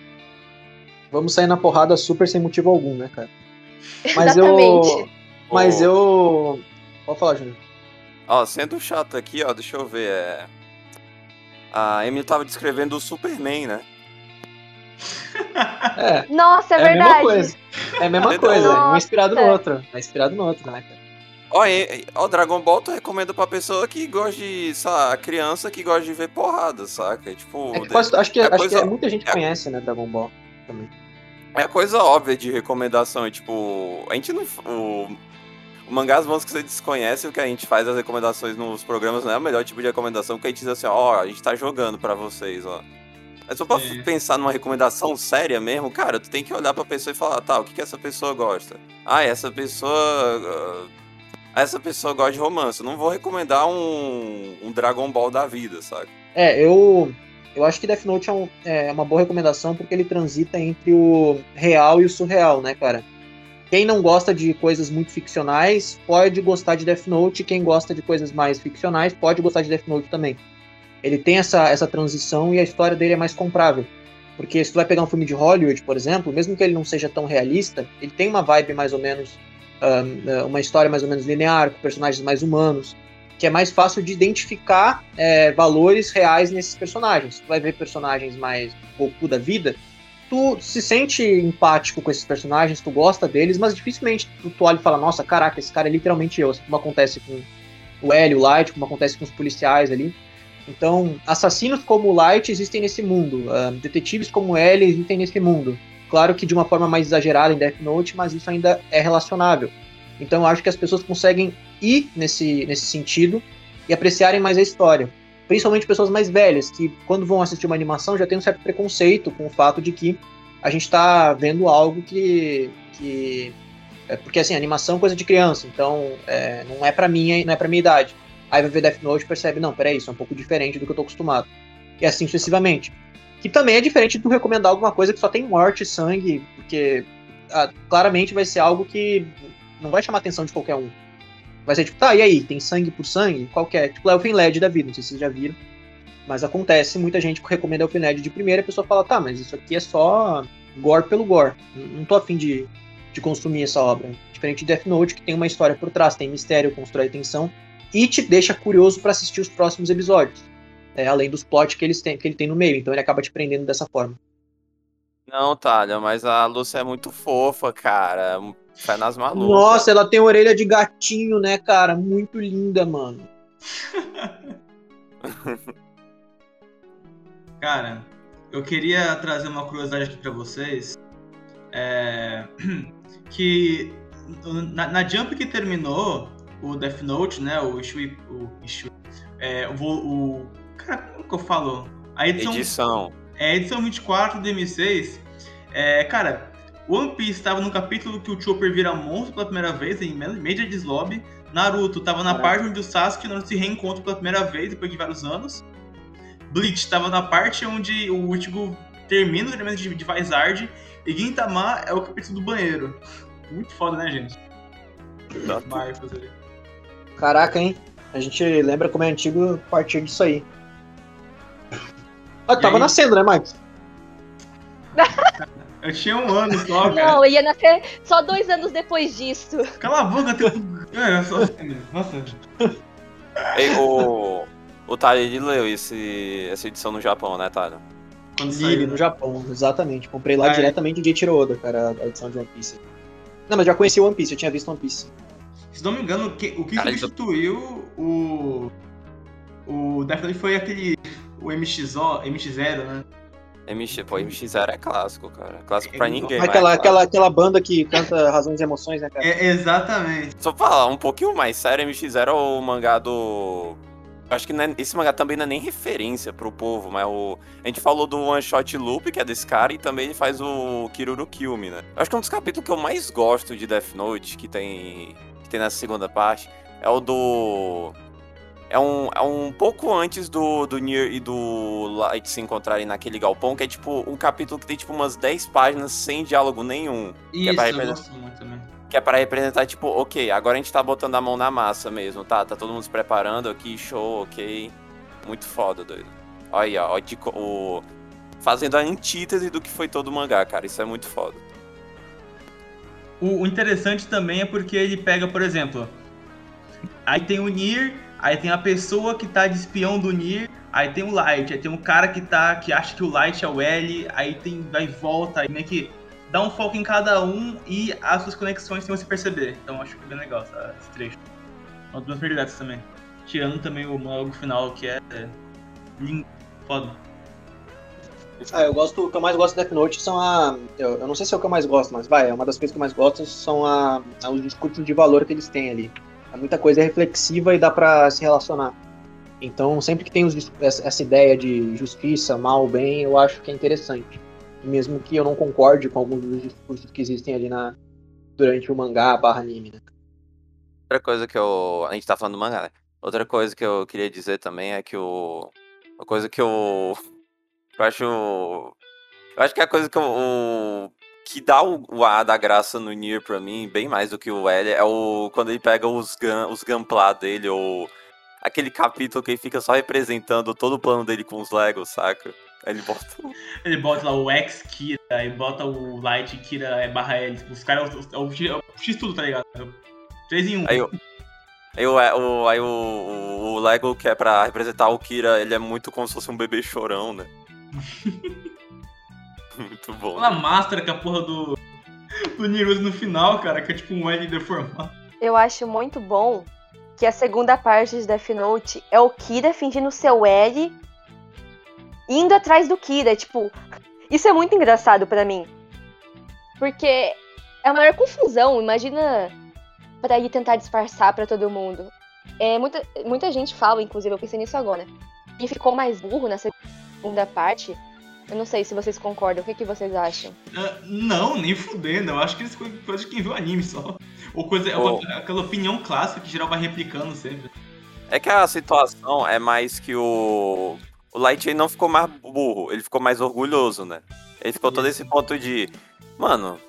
Vamos sair na porrada super sem motivo algum, né, cara? Mas Exatamente. eu. Mas eu. Pode falar, Júnior. Ó, sendo chato aqui, ó, deixa eu ver. É... A Emily tava descrevendo o Superman, né? É. Nossa, é, é verdade. A mesma coisa. É a mesma coisa. Nossa. Um inspirado no outro. É inspirado no outro, né, cara? Ó, ó, Dragon Ball tu recomenda pra pessoa que gosta de, sei lá, criança que gosta de ver porrada, saca? Tipo, é que quase, acho que, é acho coisa, que muita gente é, conhece, né, Dragon Ball também. É a coisa óbvia de recomendação, é tipo, a gente não. O, o Mangás Bons que você desconhece, o que a gente faz as recomendações nos programas não é o melhor tipo de recomendação, que a gente diz assim, ó, a gente tá jogando pra vocês, ó. Mas só pra Sim. pensar numa recomendação séria mesmo, cara, tu tem que olhar pra pessoa e falar, tá, o que, que essa pessoa gosta? Ah, essa pessoa. Uh, essa pessoa gosta de romance. Eu não vou recomendar um, um Dragon Ball da vida, sabe? É, eu. Eu acho que Death Note é, um, é uma boa recomendação porque ele transita entre o real e o surreal, né, cara? Quem não gosta de coisas muito ficcionais pode gostar de Death Note, quem gosta de coisas mais ficcionais pode gostar de Death Note também. Ele tem essa, essa transição e a história dele é mais comprável. Porque se tu vai pegar um filme de Hollywood, por exemplo, mesmo que ele não seja tão realista, ele tem uma vibe mais ou menos uh, uma história mais ou menos linear, com personagens mais humanos, que é mais fácil de identificar é, valores reais nesses personagens. Tu vai ver personagens mais Goku da vida, tu se sente empático com esses personagens, tu gosta deles, mas dificilmente tu, tu olha e fala, nossa, caraca, esse cara é literalmente eu, assim como acontece com o L, o Light, como acontece com os policiais ali. Então, assassinos como o Light existem nesse mundo, uh, detetives como o L existem nesse mundo. Claro que de uma forma mais exagerada em Death Note, mas isso ainda é relacionável. Então eu acho que as pessoas conseguem ir nesse, nesse sentido e apreciarem mais a história. Principalmente pessoas mais velhas, que quando vão assistir uma animação já tem um certo preconceito com o fato de que a gente está vendo algo que. que é, porque assim, animação é coisa de criança, então é, não é para mim, não é para minha idade. Aí vai ver Death Note e percebe, não, peraí, isso é um pouco diferente do que eu tô acostumado. E assim sucessivamente. Que também é diferente do recomendar alguma coisa que só tem morte e sangue, porque ah, claramente vai ser algo que não vai chamar a atenção de qualquer um. Vai ser tipo, tá, e aí, tem sangue por sangue? Qualquer. Tipo, Elfen LED da vida, não sei se vocês já viram. Mas acontece, muita gente recomenda Elfen LED de primeira a pessoa fala, tá, mas isso aqui é só gore pelo gore. Não tô afim de, de consumir essa obra. Diferente de Death Note, que tem uma história por trás, tem mistério, constrói tensão e te deixa curioso para assistir os próximos episódios. É, além dos plots que, eles têm, que ele tem no meio, então ele acaba te prendendo dessa forma. Não, Talha, mas a Lúcia é muito fofa, cara. Sai nas malucas. Nossa, ela tem orelha de gatinho, né, cara? Muito linda, mano. cara, eu queria trazer uma curiosidade aqui para vocês. É... Que na, na, Jump que terminou o Death Note, né? O Ishui. O, Ishui é, o, o Cara, como que eu falo? A edição. edição. É, a edição 24 do M6. É, cara, One Piece estava no capítulo que o Chopper vira monstro pela primeira vez, em Major Lobby. Naruto estava na Caraca. parte onde o Sasuke e o Naruto se reencontram pela primeira vez, depois de vários anos. Bleach estava na parte onde o Ichigo termina o treinamento de, de Vizard. E Gintama é o capítulo do banheiro. Muito foda, né, gente? Marcos ali. Caraca, hein? A gente lembra como é antigo a partir disso aí. Ah, tava nascendo, né, Mike? Eu tinha um ano só, cara. Não, ia nascer só dois anos depois disso. Cala a boca, teu... É, só... Nossa. Ei, o... O Tali leu esse... essa edição no Japão, né, Tali? Li no Japão, exatamente. Comprei lá ah, é. diretamente de Eiichiro Oda, cara, a edição de One Piece. Não, mas já conheci One Piece, eu tinha visto One Piece. Se não me engano, o que, o que substituiu o... O Death Note foi aquele o MXO, MX0, né? MX, pô, MX0 é clássico, cara. Clássico pra ninguém. Aquela, é aquela, aquela banda que canta Razões e Emoções, né, cara? É, exatamente. Só pra falar um pouquinho mais sério, MX0 é o mangá do. Acho que é, esse mangá também não é nem referência pro povo, mas o. A gente falou do One Shot Loop, que é desse cara, e também ele faz o Kiruru Me, né? Acho que um dos capítulos que eu mais gosto de Death Note, que tem. que tem nessa segunda parte, é o do é um, é um pouco antes do, do Nier e do Light se encontrarem naquele galpão, que é tipo um capítulo que tem tipo umas 10 páginas sem diálogo nenhum. Isso, que é pra eu gosto muito também. Que é pra representar, tipo, ok, agora a gente tá botando a mão na massa mesmo, tá? Tá todo mundo se preparando aqui, show, ok. Muito foda, doido. Olha aí, ó, o... fazendo a antítese do que foi todo o mangá, cara. Isso é muito foda. O, o interessante também é porque ele pega, por exemplo, aí tem o Nier Aí tem a pessoa que tá de espião do Nier, aí tem o Light, aí tem um cara que tá que acha que o Light é o L, aí tem vai e volta, aí meio que dá um foco em cada um e as suas conexões sem você perceber. Então acho que é bem legal esse trecho. Uma das prioridades também. Tirando também o monólogo final, que é, é lindo, foda. Ah, eu gosto, o que eu mais gosto de Death Note são a. Eu, eu, não sei se é o que eu mais gosto, mas vai, é uma das coisas que eu mais gosto são a, a os discursos de valor que eles têm ali muita coisa é reflexiva e dá para se relacionar. Então, sempre que tem os, essa ideia de justiça, mal, bem, eu acho que é interessante. Mesmo que eu não concorde com alguns dos discursos que existem ali na, durante o mangá barra anime, né? Outra coisa que eu. A gente tá falando do mangá, né? Outra coisa que eu queria dizer também é que o. Uma coisa que eu. Eu acho. Eu acho que é a coisa que eu que dá o, o A da graça no Nier pra mim, bem mais do que o L, é o quando ele pega os, gun, os gunplá dele, ou aquele capítulo que ele fica só representando todo o plano dele com os Legos, saca? Ele bota. Ele bota lá o X-Kira, Aí bota o Light Kira é barra L. Os caras é o, é o X tudo, tá ligado? 3 em 1. Aí, aí, o, o, aí o, o Lego, que é pra representar o Kira, ele é muito como se fosse um bebê chorão, né? muito bom. Aquela né? máscara que a porra do, do Nirus no final, cara, que é tipo um L deformado. Eu acho muito bom que a segunda parte de Death Note é o Kira fingindo ser o L indo atrás do Kira, tipo, isso é muito engraçado para mim. Porque é a maior confusão, imagina para ele tentar disfarçar para todo mundo. É, muita, muita gente fala, inclusive, eu pensei nisso agora, que ficou mais burro na segunda parte. Eu não sei se vocês concordam, o que, que vocês acham? Uh, não, nem fudendo. Eu acho que isso foi coisa de quem viu anime só. Ou coisa, oh. aquela opinião clássica que geral vai replicando sempre. É que a situação é mais que o o Light não ficou mais burro, ele ficou mais orgulhoso, né? Ele ficou todo esse ponto de. Mano,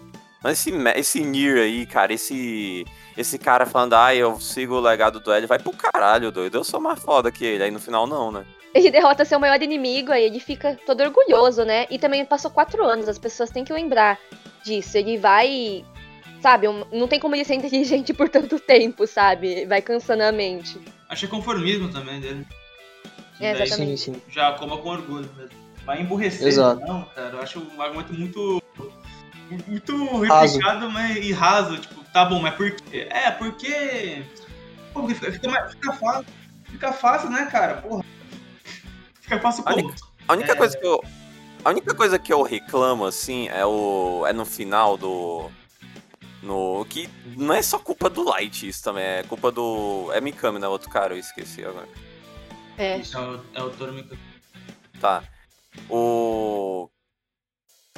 esse, esse Nier aí, cara, esse. Esse cara falando, ah, eu sigo o legado do L, vai pro caralho, doido. Eu sou mais foda que ele. Aí no final, não, né? Ele derrota seu maior inimigo, aí ele fica todo orgulhoso, né? E também passou quatro anos, as pessoas têm que lembrar disso. Ele vai. Sabe, não tem como ele ser inteligente por tanto tempo, sabe? Vai cansando a mente. Achei conformismo também dele. É, exatamente. Sim, sim. Já coma com orgulho mesmo. Vai emburrecer, Exato. não, cara. Eu acho um argumento muito. Muito replicado mas, e raso. Tipo, tá bom, mas por quê? É, porque. Pô, fica, fica, fica fácil. Fica fácil, né, cara? Porra. Fica fácil como? A única, a única é... coisa que eu. A única coisa que eu reclamo, assim, é o. É no final do. No. Que não é só culpa do Light isso também, é culpa do. É Mikami, né? Outro cara, eu esqueci agora. É. É o, é o Toro Tá. O.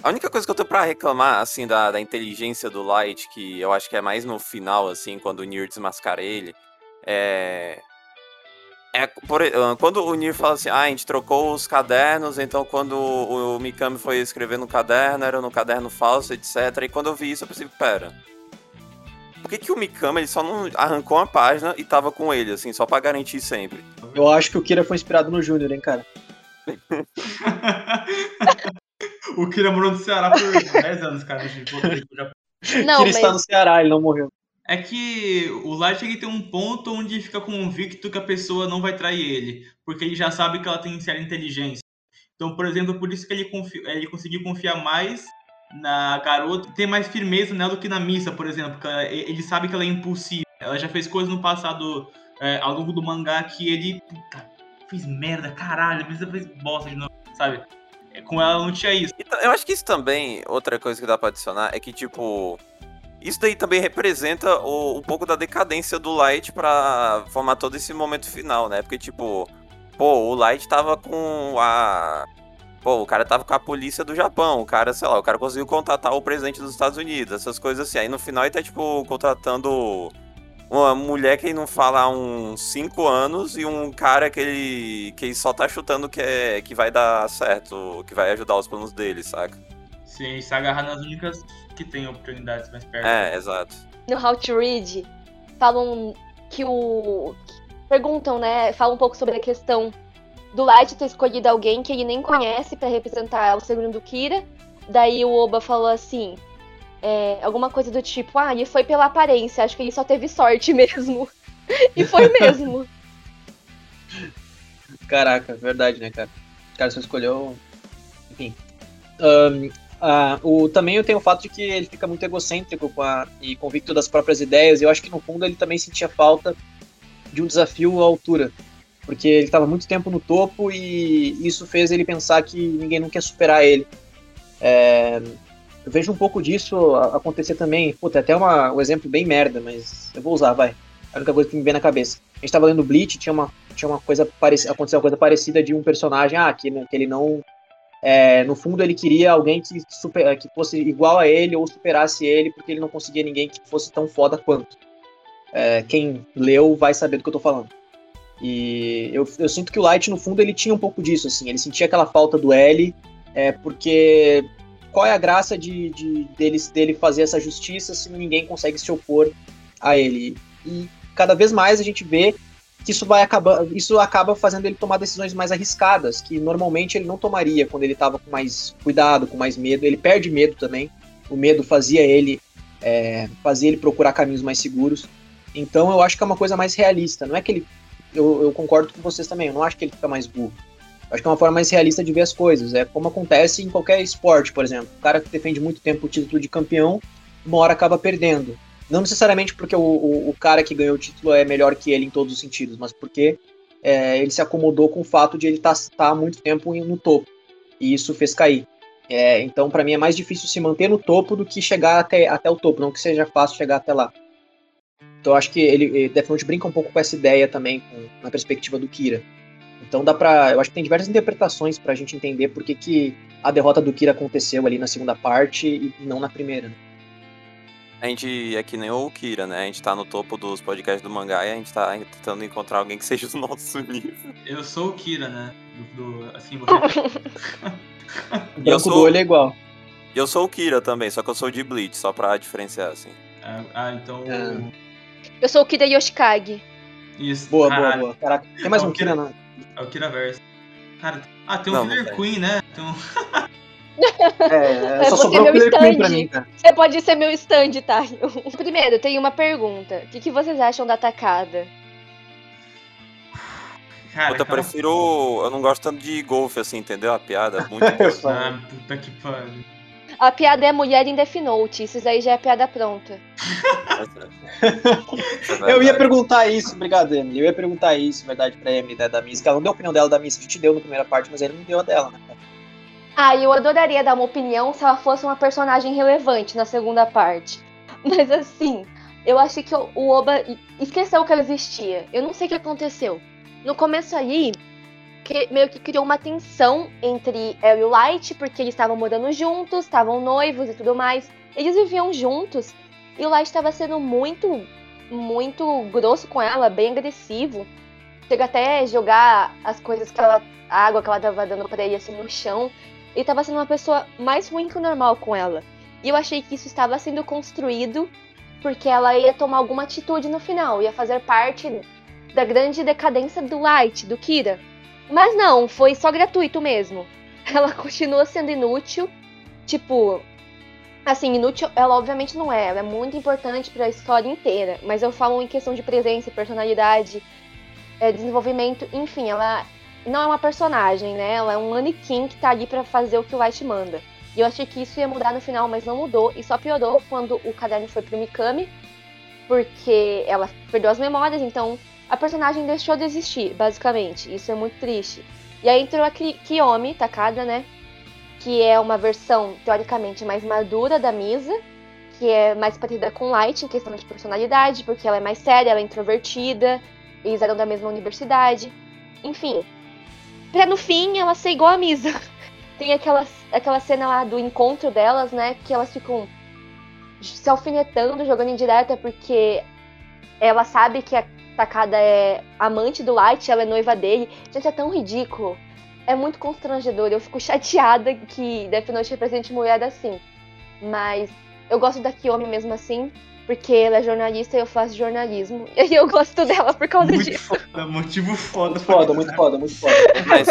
A única coisa que eu tenho pra reclamar, assim, da, da inteligência do Light, que eu acho que é mais no final, assim, quando o Nier desmascara ele, é. É, por, quando o Nier fala assim, ah, a gente trocou os cadernos, então quando o, o Mikami foi escrever no caderno, era no caderno falso, etc. E quando eu vi isso, eu pensei, pera, por que, que o Mikami ele só não arrancou uma página e tava com ele, assim, só pra garantir sempre? Eu acho que o Kira foi inspirado no Júnior, hein, cara? o Kira morou no Ceará por 10 anos, cara. Não, Kira mas... está no Ceará, ele não morreu. É que o Light ele tem um ponto onde fica convicto que a pessoa não vai trair ele, porque ele já sabe que ela tem certa inteligência. Então, por exemplo, por isso que ele, confi... ele conseguiu confiar mais na garota ter mais firmeza nela do que na missa, por exemplo. Porque ele sabe que ela é impulsiva. Ela já fez coisas no passado é, ao longo do mangá que ele. Puta, fez merda, caralho, a missa fez bosta de novo, sabe? É, com ela não tinha isso. Então, eu acho que isso também, outra coisa que dá pra adicionar, é que, tipo. Isso daí também representa o, um pouco da decadência do Light para formar todo esse momento final, né? Porque, tipo, pô, o Light tava com a Pô, o cara tava com a polícia do Japão, o cara, sei lá, o cara conseguiu contratar o presidente dos Estados Unidos, essas coisas assim. Aí no final ele tá, tipo, contratando uma mulher que ele não fala há uns 5 anos e um cara que ele, que ele só tá chutando que, é, que vai dar certo, que vai ajudar os planos dele, saca? Sim, se agarrar nas únicas que tem oportunidades mais perto. É, exato. No How to Read, falam que o. Perguntam, né? Falam um pouco sobre a questão do Light ter escolhido alguém que ele nem conhece para representar o segundo do Kira. Daí o Oba falou assim, é, alguma coisa do tipo, ah, ele foi pela aparência, acho que ele só teve sorte mesmo. e foi mesmo. Caraca, verdade, né, cara? O cara só escolheu. Enfim. Um, uh, o, também tenho o fato de que ele fica muito egocêntrico a, e convicto das próprias ideias. E eu acho que no fundo ele também sentia falta de um desafio à altura porque ele estava muito tempo no topo e isso fez ele pensar que ninguém não quer superar ele. É, eu vejo um pouco disso acontecer também. Puta, até uma, um exemplo bem merda, mas eu vou usar, vai. É a única coisa que me vem na cabeça. A gente tava lendo Bleach, tinha uma, tinha uma coisa parecida, aconteceu uma coisa parecida de um personagem, ah, que, né, que ele não. É, no fundo ele queria alguém que, super, que fosse igual a ele ou superasse ele, porque ele não conseguia ninguém que fosse tão foda quanto. É, quem leu vai saber do que eu tô falando. E eu, eu sinto que o Light, no fundo, ele tinha um pouco disso, assim. Ele sentia aquela falta do L, é, porque qual é a graça de, de dele, dele fazer essa justiça se ninguém consegue se opor a ele? E cada vez mais a gente vê que isso vai acabar, isso acaba fazendo ele tomar decisões mais arriscadas, que normalmente ele não tomaria quando ele estava com mais cuidado, com mais medo. Ele perde medo também. O medo fazia ele é, fazia ele procurar caminhos mais seguros. Então eu acho que é uma coisa mais realista. Não é que ele. Eu, eu concordo com vocês também. Eu não acho que ele fica mais burro. Eu acho que é uma forma mais realista de ver as coisas. É como acontece em qualquer esporte, por exemplo. O cara que defende muito tempo o título de campeão, uma hora acaba perdendo. Não necessariamente porque o, o, o cara que ganhou o título é melhor que ele em todos os sentidos, mas porque é, ele se acomodou com o fato de ele estar tá, tá há muito tempo no topo. E isso fez cair. É, então, para mim, é mais difícil se manter no topo do que chegar até, até o topo, não que seja fácil chegar até lá. Então, acho que ele, Death Note brinca um pouco com essa ideia também, com, na perspectiva do Kira. Então, dá pra. Eu acho que tem diversas interpretações pra gente entender por que, que a derrota do Kira aconteceu ali na segunda parte e não na primeira. Né? A gente é que nem o Kira, né? A gente tá no topo dos podcasts do mangá e a gente tá tentando encontrar alguém que seja do nosso nível. Eu sou o Kira, né? Do, do assim, você. o branco sou... do olho é igual. E eu sou o Kira também, só que eu sou de Bleach, só pra diferenciar, assim. Ah, ah então. É. Eu sou o Kira Yoshikage. Isso. Boa, boa, boa. Caraca, tem mais é um Kira, Kira É o Kira Verso. Cara, ah, tem um Killer Queen, né? Tem um... É, só sobrou meu stand. pra mim, cara. Você pode ser meu stand, tá? Primeiro, tem uma pergunta. O que, que vocês acham da tacada? Cara, Puta, eu prefiro. Eu não gosto tanto de golfe, assim, entendeu? A piada. Muito ah, puta que pariu. A piada é mulher em Death Note. Isso aí já é piada pronta. É eu ia perguntar isso, obrigado, Emily. Eu ia perguntar isso, verdade, pra Emily, né, da Miss. Que ela não deu a opinião dela da Miss. A gente deu na primeira parte, mas ele não deu a dela, né? Ah, eu adoraria dar uma opinião se ela fosse uma personagem relevante na segunda parte. Mas assim, eu acho que o Oba esqueceu que ela existia. Eu não sei o que aconteceu. No começo ali, que meio que criou uma tensão entre ela e o Light, porque eles estavam morando juntos, estavam noivos e tudo mais. Eles viviam juntos e o Light estava sendo muito, muito grosso com ela, bem agressivo. Chega até jogar as coisas que ela. a água que ela estava dando para ele assim no chão ele estava sendo uma pessoa mais ruim que o normal com ela. E eu achei que isso estava sendo construído porque ela ia tomar alguma atitude no final, ia fazer parte da grande decadência do Light, do Kira. Mas não, foi só gratuito mesmo. Ela continua sendo inútil. Tipo, assim, inútil ela obviamente não é, ela é muito importante para a história inteira, mas eu falo em questão de presença, personalidade, é, desenvolvimento, enfim, ela não é uma personagem, né? Ela é um manequim que tá ali para fazer o que o Light manda. E eu achei que isso ia mudar no final, mas não mudou. E só piorou quando o caderno foi pro Mikami, porque ela perdeu as memórias, então a personagem deixou de existir, basicamente. Isso é muito triste. E aí entrou a Kiyomi, Takada, né? Que é uma versão, teoricamente, mais madura da Misa, que é mais parecida com Light em questão de personalidade, porque ela é mais séria, ela é introvertida, eles eram da mesma universidade. Enfim, Pra no fim ela ser igual a Misa. Tem aquela, aquela cena lá do encontro delas, né? Que elas ficam se alfinetando, jogando indireta, porque ela sabe que a Takada é amante do Light, ela é noiva dele. Gente, é tão ridículo. É muito constrangedor. Eu fico chateada que Death Note represente mulher assim. Mas eu gosto da Kiyomi mesmo assim porque ela é jornalista e eu faço jornalismo. E eu gosto dela por causa muito disso. Foda, motivo foda. Muito foda, muito foda, muito foda. Mas,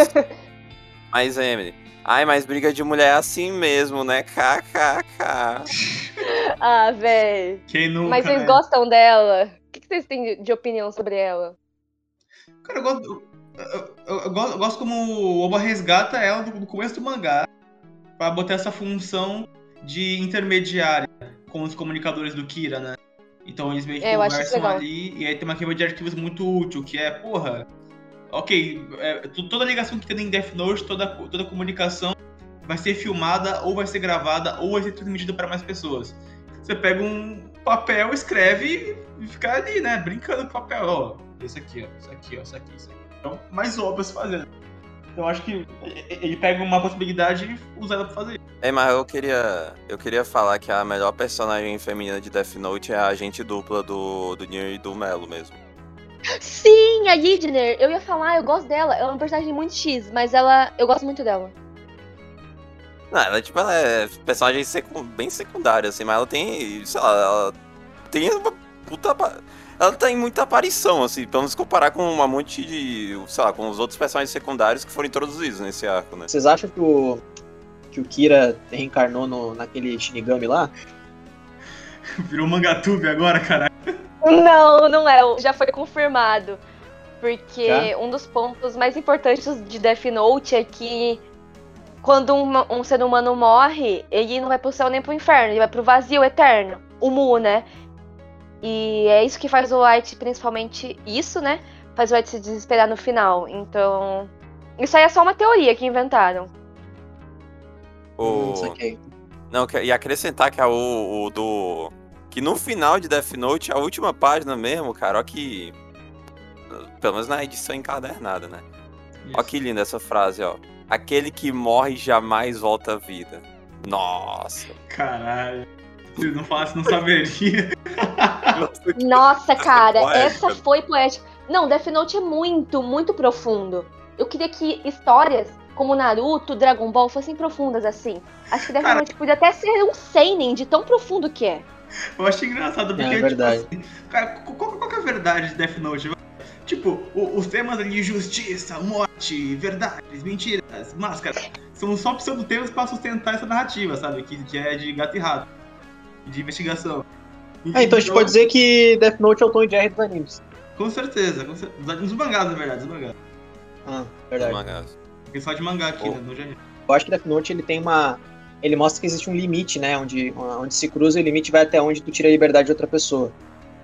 mas Emily, ai, mas briga de mulher é assim mesmo, né? KKK. ah, véi. Quem nunca, Mas vocês né? gostam dela? O que vocês têm de opinião sobre ela? Cara, eu gosto, eu, eu, eu gosto, eu gosto como o Oba resgata ela no começo do mangá pra botar essa função de intermediária com os comunicadores do Kira, né? Então eles meio que é, conversam ali e aí tem uma quebra de arquivos muito útil, que é, porra, ok, é, toda ligação que tem em Death Note, toda, toda comunicação vai ser filmada, ou vai ser gravada, ou vai ser transmitida para mais pessoas. Você pega um papel, escreve e fica ali, né? Brincando com o papel. Ó, esse aqui, ó, isso aqui, ó, isso aqui, isso aqui. Então, mais obras fazendo. Então acho que ele pega uma possibilidade e usa ela pra fazer. É, mas eu queria. Eu queria falar que a melhor personagem feminina de Death Note é a agente dupla do, do Nier e do Melo mesmo. Sim, a Yidner. Eu ia falar, eu gosto dela. Ela é uma personagem muito X, mas ela. Eu gosto muito dela. Não, ela, tipo, ela é personagem secu... bem secundária, assim, mas ela tem. Sei lá, ela tem uma puta. Ela tem muita aparição, assim, vamos comparar com uma monte de, sei lá, com os outros personagens secundários que foram introduzidos nesse arco, né? Vocês acham que o, que o Kira reencarnou no, naquele Shinigami lá? Virou Mangatube agora, caralho. Não, não é. Já foi confirmado. Porque Já? um dos pontos mais importantes de Death Note é que quando um, um ser humano morre, ele não vai pro céu nem pro inferno, ele vai pro vazio eterno. O Mu, né? E é isso que faz o Light, principalmente isso, né? Faz o Light se desesperar no final. Então. Isso aí é só uma teoria que inventaram. Hum, O... saquei. Não, que- e acrescentar que é o, o do. Que no final de Death Note, a última página mesmo, cara, ó que. Pelo menos na edição encadernada, né? Ó que linda essa frase, ó. Aquele que morre jamais volta à vida. Nossa. Caralho. Se não falasse, não saberia. Nossa, Nossa, cara, poética. essa foi poética. Não, Death Note é muito, muito profundo. Eu queria que histórias como Naruto, Dragon Ball fossem profundas assim. Acho que Death Cara- Note podia até ser um seinen de tão profundo que é. Eu achei engraçado, porque, É verdade. tipo assim, cara, qual, qual que é a verdade de Death Note? Tipo, o- os temas ali, justiça, morte, verdades, mentiras, máscaras, são só pseudo-temas pra sustentar essa narrativa, sabe? Que, que é de gato e rato, de investigação. É, então a gente pode dizer que Death Note é o Tom e Jerry dos animes. Com certeza, com certeza. Dos mangás, na verdade, dos mangás. Ah, verdade. mangás. Tem só de mangá aqui, Oh. né, no Janine. Eu acho que Death Note ele tem uma. Ele mostra que existe um limite, né? Onde, onde se cruza o limite vai até onde tu tira a liberdade de outra pessoa.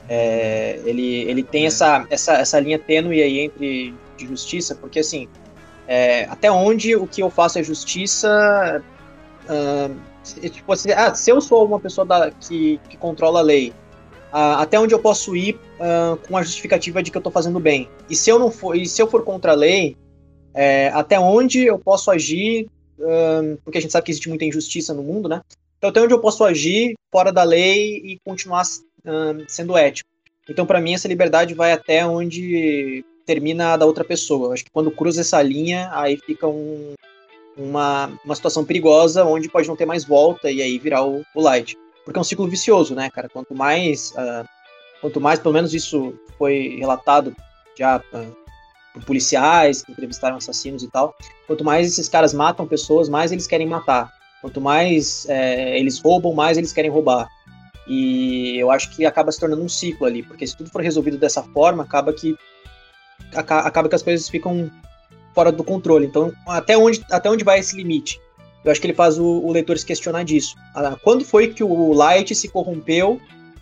É, ele, ele tem É. essa, essa, essa linha tênue aí entre de justiça, porque assim, é, até onde o que eu faço é justiça. ah, se- tipo assim, ah, se eu sou uma pessoa da, que, que controla a lei, ah, até onde eu posso ir ah, com a justificativa de que eu tô fazendo bem. E se eu não for, e se eu for contra a lei, é, até onde eu posso agir ahn, porque a gente sabe que existe muita injustiça no mundo, né? Então, até onde eu posso agir fora da lei e continuar ahn, sendo ético. Então, para mim, essa liberdade vai até onde termina a da outra pessoa. Acho que quando cruza essa linha, aí fica um- uma, uma situação perigosa, onde pode não ter mais volta e aí virar o, o light. Porque é um ciclo vicioso, né, cara? Quanto mais, ah, quanto mais, pelo menos isso foi relatado já ah, por policiais que entrevistaram assassinos e tal. Quanto mais esses caras matam pessoas, mais eles querem matar. Quanto mais é, eles roubam, mais eles querem roubar. E eu acho que acaba se tornando um ciclo ali, porque se tudo for resolvido dessa forma, acaba que aca- acaba que as coisas ficam fora do controle. Então, até onde, até onde vai esse limite? Eu acho que ele faz o, o leitor se questionar disso. Ah, Quando foi que o Light se corrompeu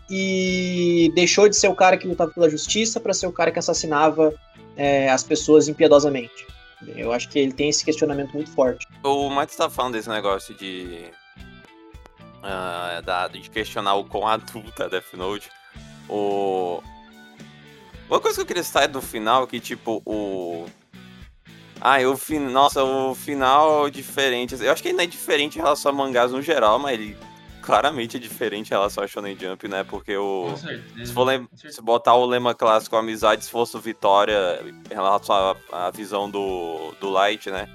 e deixou de ser o cara que lutava pela justiça para ser o cara que assassinava é, as pessoas impiedosamente? Eu acho que ele tem esse questionamento muito forte. O Matt tá falando desse negócio de. ah, da- de questionar o quão adulta é Death Note. O. Uma coisa que eu queria citar é do final, que tipo, o. Ah, o fin... Nossa, o final é diferente. Eu acho que ele não é diferente em relação a mangás no geral, mas ele claramente é diferente em relação a Shonen Jump, né? Porque o. Se for lem- se botar o lema clássico amizade, esforço, vitória, em relação à, à visão do, do Light, né?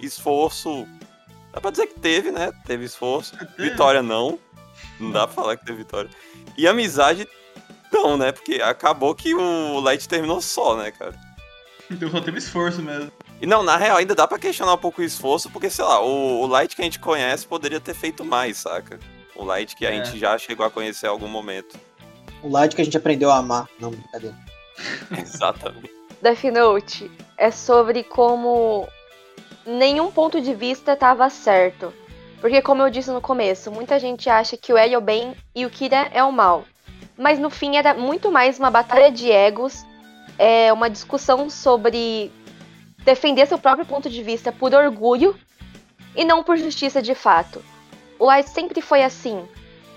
Esforço. Dá pra dizer que teve, né? Teve esforço. Vitória não. Não dá pra falar que teve vitória. E amizade, não, né? Porque acabou que o Light terminou só, né, cara? Então só teve esforço mesmo. E não, na real, ainda dá pra questionar um pouco o esforço, porque, sei lá, o, o Light que a gente conhece poderia ter feito mais, saca? O Light que a É. gente já chegou a conhecer em algum momento. O Light que a gente aprendeu a amar. Não, brincadeira. Exatamente. Death Note é sobre como nenhum ponto de vista estava certo. Porque, como eu disse no começo, muita gente acha que o L é o bem e o Kira é o mal. Mas no fim era muito mais uma batalha de egos, é uma discussão sobre defender seu próprio ponto de vista por orgulho e não por justiça de fato. O Light sempre foi assim.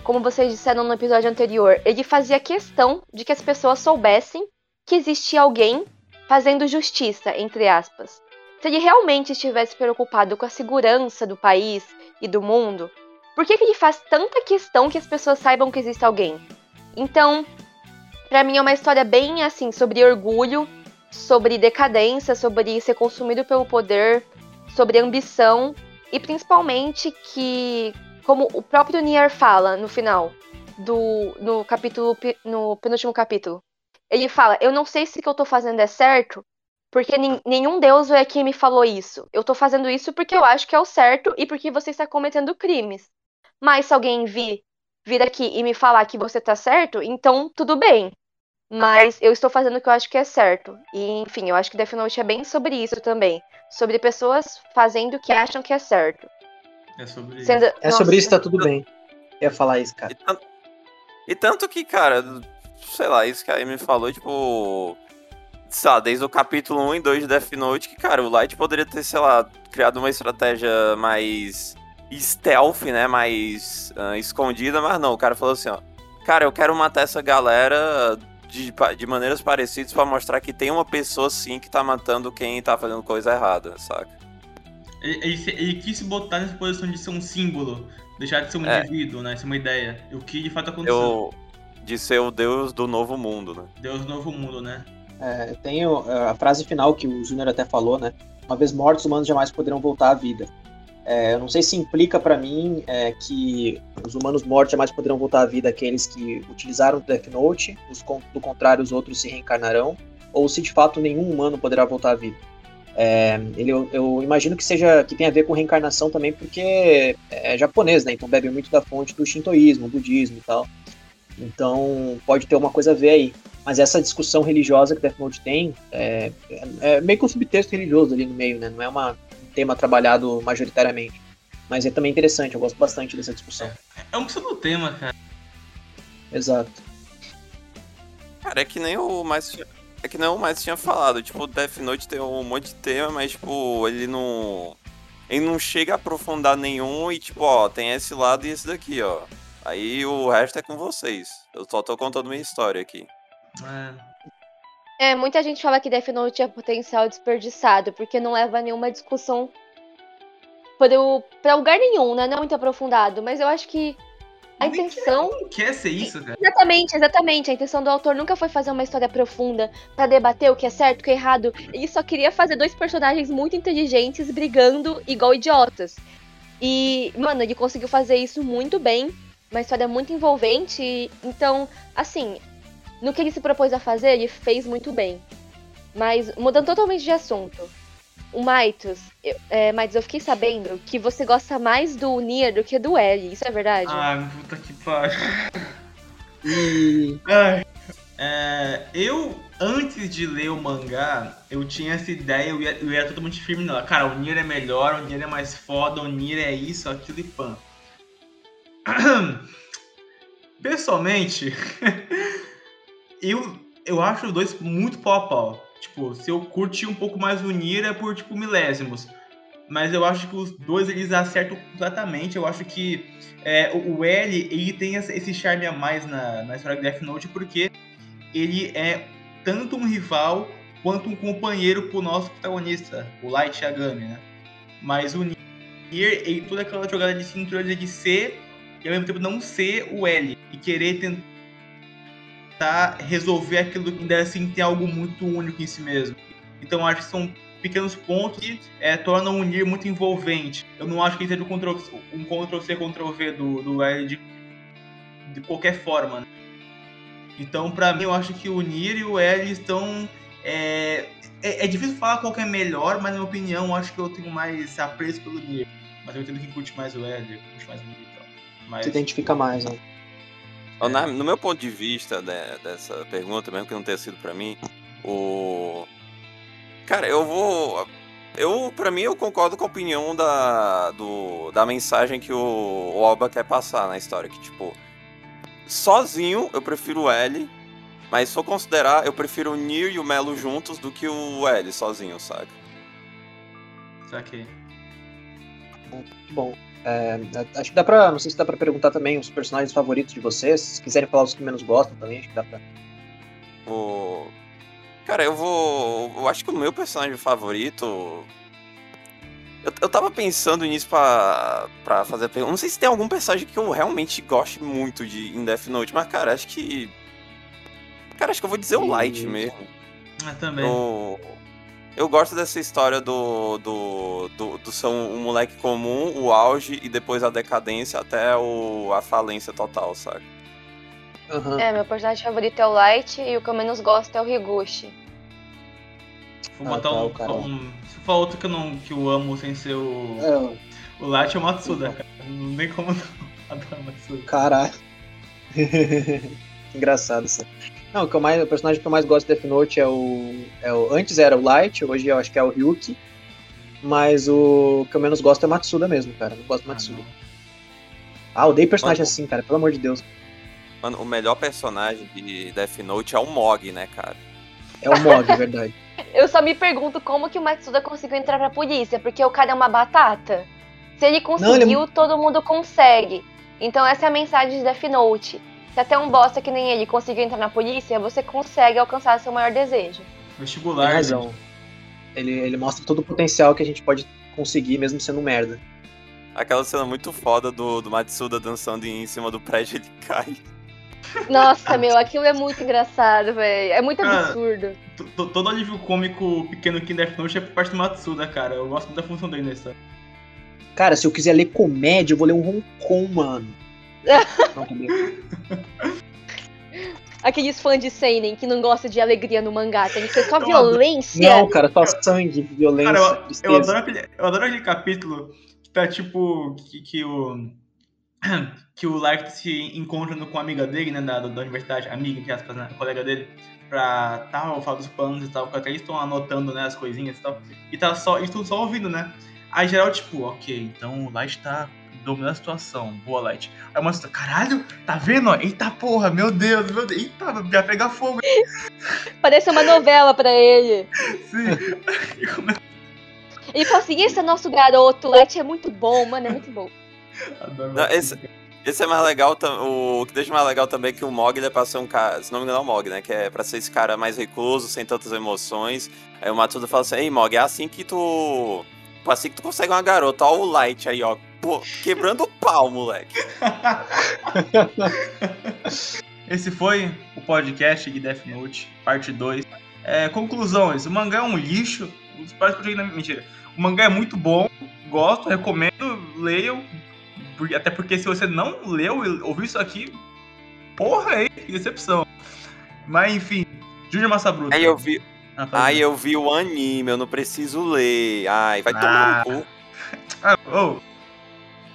Como vocês disseram no episódio anterior, ele fazia questão de que as pessoas soubessem que existia alguém fazendo justiça, entre aspas. Se ele realmente estivesse preocupado com a segurança do país e do mundo, por que, que ele faz tanta questão que as pessoas saibam que existe alguém? Então, pra mim é uma história bem assim sobre orgulho, sobre decadência, sobre ser consumido pelo poder, sobre ambição e principalmente que, como o próprio Nier fala no final do no capítulo no penúltimo capítulo, ele fala: Eu não sei se o que eu tô fazendo é certo, porque nenhum deus é quem me falou isso. Eu tô fazendo isso porque eu acho que é o certo e porque você está cometendo crimes. Mas se alguém vir, vir aqui e me falar que você tá certo, então tudo bem. Mas eu estou fazendo o que eu acho que é certo. E, enfim, eu acho que Death Note é bem sobre isso também. Sobre pessoas fazendo o que acham que é certo. É sobre Sendo... isso. É sobre isso, tá tudo bem. Eu ia falar isso, cara. E tanto, e tanto que, cara, sei lá, isso que a Amy falou, tipo. Sei lá, desde o capítulo 1 e 2 de Death Note, que, cara, o Light poderia ter, sei lá, criado uma estratégia mais stealth, né? Mais uh, escondida, mas não, o cara falou assim, ó. Cara, eu quero matar essa galera de, de maneiras parecidas para mostrar que tem uma pessoa sim que tá matando quem tá fazendo coisa errada, saca? Ele, ele, ele quis se botar nessa posição de ser um símbolo, deixar de ser um é. indivíduo, né? Ser uma ideia. O que de fato aconteceu. Eu, de ser o deus do novo mundo, né? Deus do novo mundo, né? É, tem a frase final que o Júnior até falou, né? Uma vez mortos, os humanos jamais poderão voltar à vida. É, eu não sei se implica para mim é, que os humanos mortos jamais poderão voltar à vida aqueles que utilizaram o Death Note, os, do contrário, os outros se reencarnarão, ou se de fato nenhum humano poderá voltar à vida. É, ele, eu, eu, imagino que seja que tenha a ver com reencarnação também, porque é japonês, né? Então bebe muito da fonte do shintoísmo, budismo e tal. Então pode ter uma coisa a ver aí. Mas essa discussão religiosa que Death Note tem é, é meio que um subtexto religioso ali no meio, né? Não é uma tema trabalhado majoritariamente. Mas é também interessante, eu gosto bastante dessa discussão. É, é um do tema, cara. Exato. Cara, é que nem o mais é que nem o mais tinha falado, tipo, Death Note tem um monte de tema, mas tipo, ele não ele não chega a aprofundar nenhum e tipo, ó, tem esse lado e esse daqui, ó. Aí o resto é com vocês. Eu só tô contando minha história aqui. É. É, muita gente fala que Death Note é potencial desperdiçado, porque não leva a nenhuma discussão para lugar nenhum, né? Não é muito aprofundado. Mas eu acho que a intenção. Não quer ser isso, cara. Exatamente, exatamente. A intenção do autor nunca foi fazer uma história profunda para debater o que é certo, o que é errado. Ele só queria fazer dois personagens muito inteligentes brigando igual idiotas. E, mano, ele conseguiu fazer isso muito bem. Uma história muito envolvente. Então, assim, no que ele se propôs a fazer, ele fez muito bem. Mas, mudando totalmente de assunto, o Maitos, eu, é, Maitos, eu fiquei sabendo que você gosta mais do Nier do que do L, isso é verdade? Ah, puta que pariu. Ai. É, eu, antes de ler o mangá, eu tinha essa ideia, eu ia, eu ia totalmente firme nela. Cara, o Nier é melhor, o Nier é mais foda, o Nier é isso, aquilo e pan. Pessoalmente, eu, eu acho os dois muito pau a pau. Tipo, se eu curti um pouco mais o Nier é por, tipo, milésimos. Mas eu acho que os dois eles acertam completamente. Eu acho que é, o L ele tem esse charme a mais na, na história de Death Note porque ele é tanto um rival quanto um companheiro pro nosso protagonista, o Light Yagami, né? Mas o Nier, ele toda aquela jogada de cintura de ser e ao mesmo tempo não ser o L e querer tentar tentar resolver aquilo que ainda assim tem algo muito único em si mesmo. Então acho que são pequenos pontos que é, tornam o Nier muito envolvente. Eu não acho que seja um Ctrl-C, Ctrl-V do, do L de, de qualquer forma. Né? Então, para mim, eu acho que o Nier e o L estão. É, é, é, difícil falar qual é melhor, mas na minha opinião, eu acho que eu tenho mais apreço pelo Nier. Mas eu entendo que curte mais o L, curte mais o Nier e tal. Mas... Se identifica mais, né? É. No meu ponto de vista né, dessa pergunta, mesmo que não tenha sido para mim, o. Cara, eu vou. Eu, para mim, eu concordo com a opinião da, do, da mensagem que o, o Alba quer passar na história. Que, tipo, sozinho eu prefiro o L, mas se eu considerar, eu prefiro o Nir e o Melo juntos do que o L sozinho, sabe? Saquei. Bom, é, acho que dá pra. Não sei se dá pra perguntar também os personagens favoritos de vocês. Se quiserem falar os que menos gostam também, acho que dá pra. O... Cara, eu vou. Eu acho que o meu personagem favorito. Eu, eu tava pensando nisso pra, pra fazer a pergunta. Não sei se tem algum personagem que eu realmente goste muito de em Death Note, mas, cara, acho que. Cara, acho que eu vou dizer o Light mesmo. Ah, também. O... Eu gosto dessa história do, do, do, do ser um, moleque comum, o auge e depois a decadência até o, a falência total, sabe? Aham. É, meu personagem favorito é o Light e o que eu menos gosto é o Higuchi. Vou Ah, botar tá, um, cara. um- Se for outro que eu, não, que eu amo sem ser o. É, O Light é o Matsuda, cara. Não tem como não. Adoro o Matsuda. Caralho. Engraçado isso. Não, o, que eu mais, o personagem que eu mais gosto de Death Note é o, é o. Antes era o Light, hoje eu acho que é o Ryuki. Mas o que eu menos gosto é o Matsuda mesmo, cara. Eu Não gosto do Ah, Matsuda. não. Ah, odeio personagem Mano. assim, cara, pelo amor de Deus. Mano, o melhor personagem de Death Note é o Mog, né, cara? É o Mog, é verdade. Eu só me pergunto como que o Matsuda conseguiu entrar pra polícia, porque o cara é uma batata. Se ele conseguiu, ele todo mundo consegue. Então essa é a mensagem de Death Note. Se até um bosta que nem ele conseguiu entrar na polícia, você consegue alcançar seu maior desejo. Tem Vestibular. razão. Ele, ele mostra todo o potencial que a gente pode conseguir, mesmo sendo merda. Aquela cena muito foda do, do Matsuda dançando em cima do prédio, ele cai. Nossa, meu, aquilo é muito engraçado, velho. É muito Cara, absurdo. T- t- Todo alívio cômico pequeno aqui em Death Note é por parte do Matsuda, cara. Eu gosto muito da função dele nessa. Cara, se eu quiser ler comédia, eu vou ler um Hong Kong, mano. Aqueles fãs de Seinen que não gostam de alegria no mangá, tem que ser só violência. Não, cara, só sangue, violência, Cara, eu, eu, adoro aquele, eu adoro aquele capítulo que tá tipo. que, que o. Que o Light se encontra com a amiga dele, né, da, da universidade, amiga, entre aspas, né, colega dele, pra tal, falar dos planos e tal, que até eles estão anotando, né, as coisinhas e tal, e tá só, eles estão só ouvindo, né. Aí geral, tipo, ok, então o Light tá dominando a situação, boa Light. Aí o Matsuda, caralho, tá vendo, ó, eita porra, meu Deus, meu Deus, eita, vai pegar fogo, Parece uma novela pra ele. sim. E Ele fala assim: esse é nosso garoto, o Light é muito bom, mano, é muito bom. Não, esse- Esse é mais legal, o que deixa mais legal também é que o Mog ele é pra ser um cara, se não me engano é o Mog, né, que é pra ser esse cara mais recluso, sem tantas emoções. Aí o Matsuda fala assim, ei Mog, é assim que tu, é assim que tu consegue uma garota, ó o Light aí, ó, pô, quebrando o pau, moleque. Esse foi o podcast de Death Note, parte 2. É, conclusões: o mangá é um lixo. Os mentira. O mangá é muito bom, gosto, recomendo, leiam. Até porque se você não leu e ouviu isso aqui, porra aí, que decepção. Mas enfim, Júnior Massa Bruta. Aí eu vi, Ah, aí eu vi o anime, eu não preciso ler. Ai, vai Ah. tomar no cu. Ah, ô.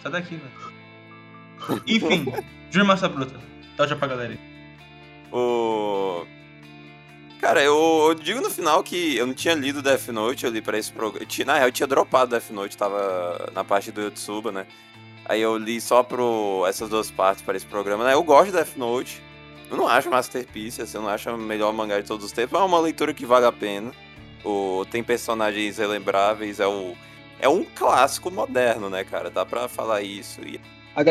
Sai daqui, velho. Enfim, Júnior Massa Bruta. Dá tchau pra galera aí. O... Cara, eu, eu digo no final que eu não tinha lido Death Note, eu li pra esse programa. Na real, eu tinha dropado Death Note, tava na parte do Yotsuba, né? Aí eu li só pro essas duas partes para esse programa, né? Eu gosto de Death Note. Eu não acho Masterpiece, assim, eu não acho o melhor mangá de todos os tempos, mas é uma leitura que vale a pena. O, tem personagens relembráveis, é, o, é um clássico moderno, né, cara? Dá pra falar isso. E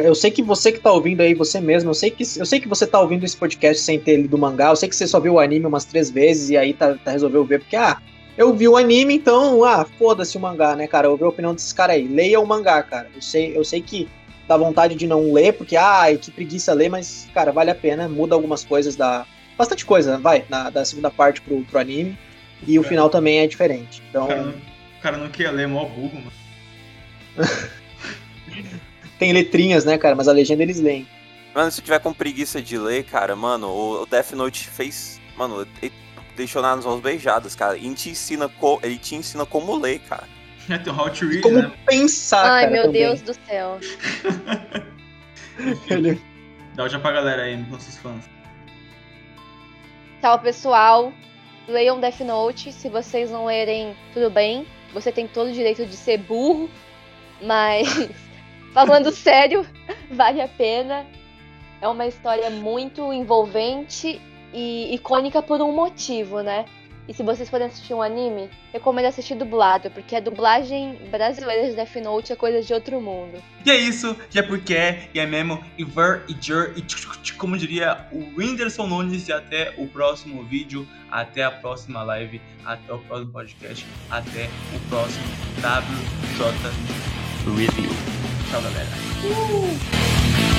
Eu sei que você que tá ouvindo aí, você mesmo, eu sei que, eu sei que você tá ouvindo esse podcast sem ter lido o mangá, eu sei que você só viu o anime umas três vezes e aí tá, tá resolveu ver, porque, ah, eu vi o anime, então, ah, foda-se o mangá, né, cara? Eu vi a opinião desses caras aí. Leia o mangá, cara. Eu sei, eu sei que dá vontade de não ler, porque, ai, que preguiça ler, mas, cara, vale a pena, muda algumas coisas da. Bastante coisa, vai, na, da segunda parte pro, pro anime. E o É. final também é diferente. Então, cara, o cara não queria ler, mó burro, mano. tem letrinhas, né, cara? Mas a legenda eles leem. Mano, se tiver com preguiça de ler, cara, mano, o Death Note fez. Mano, ele deixou nas mãos beijadas, cara. E te ensina co- ele te ensina como ler, cara. Tem o How to Read, Como né? pensar, Ai, cara, meu também. Deus do céu. Ele- Dá o tchau pra galera aí, nossos fãs. Tchau, pessoal. Leiam Death Note. Se vocês não lerem, tudo bem. Você tem todo o direito de ser burro. Mas, falando sério, vale a pena. É uma história muito envolvente e icônica por um motivo, né? E se vocês forem assistir um anime, recomendo assistir dublado, porque a dublagem brasileira de Death Note é coisa de outro mundo. E é isso, e é porque é, e é mesmo, e ver, e jer, e tch, tch, tch, como diria o Whindersson Nunes, e até o próximo vídeo, até a próxima live, até o próximo podcast, até o próximo WJ Review. Tchau, galera.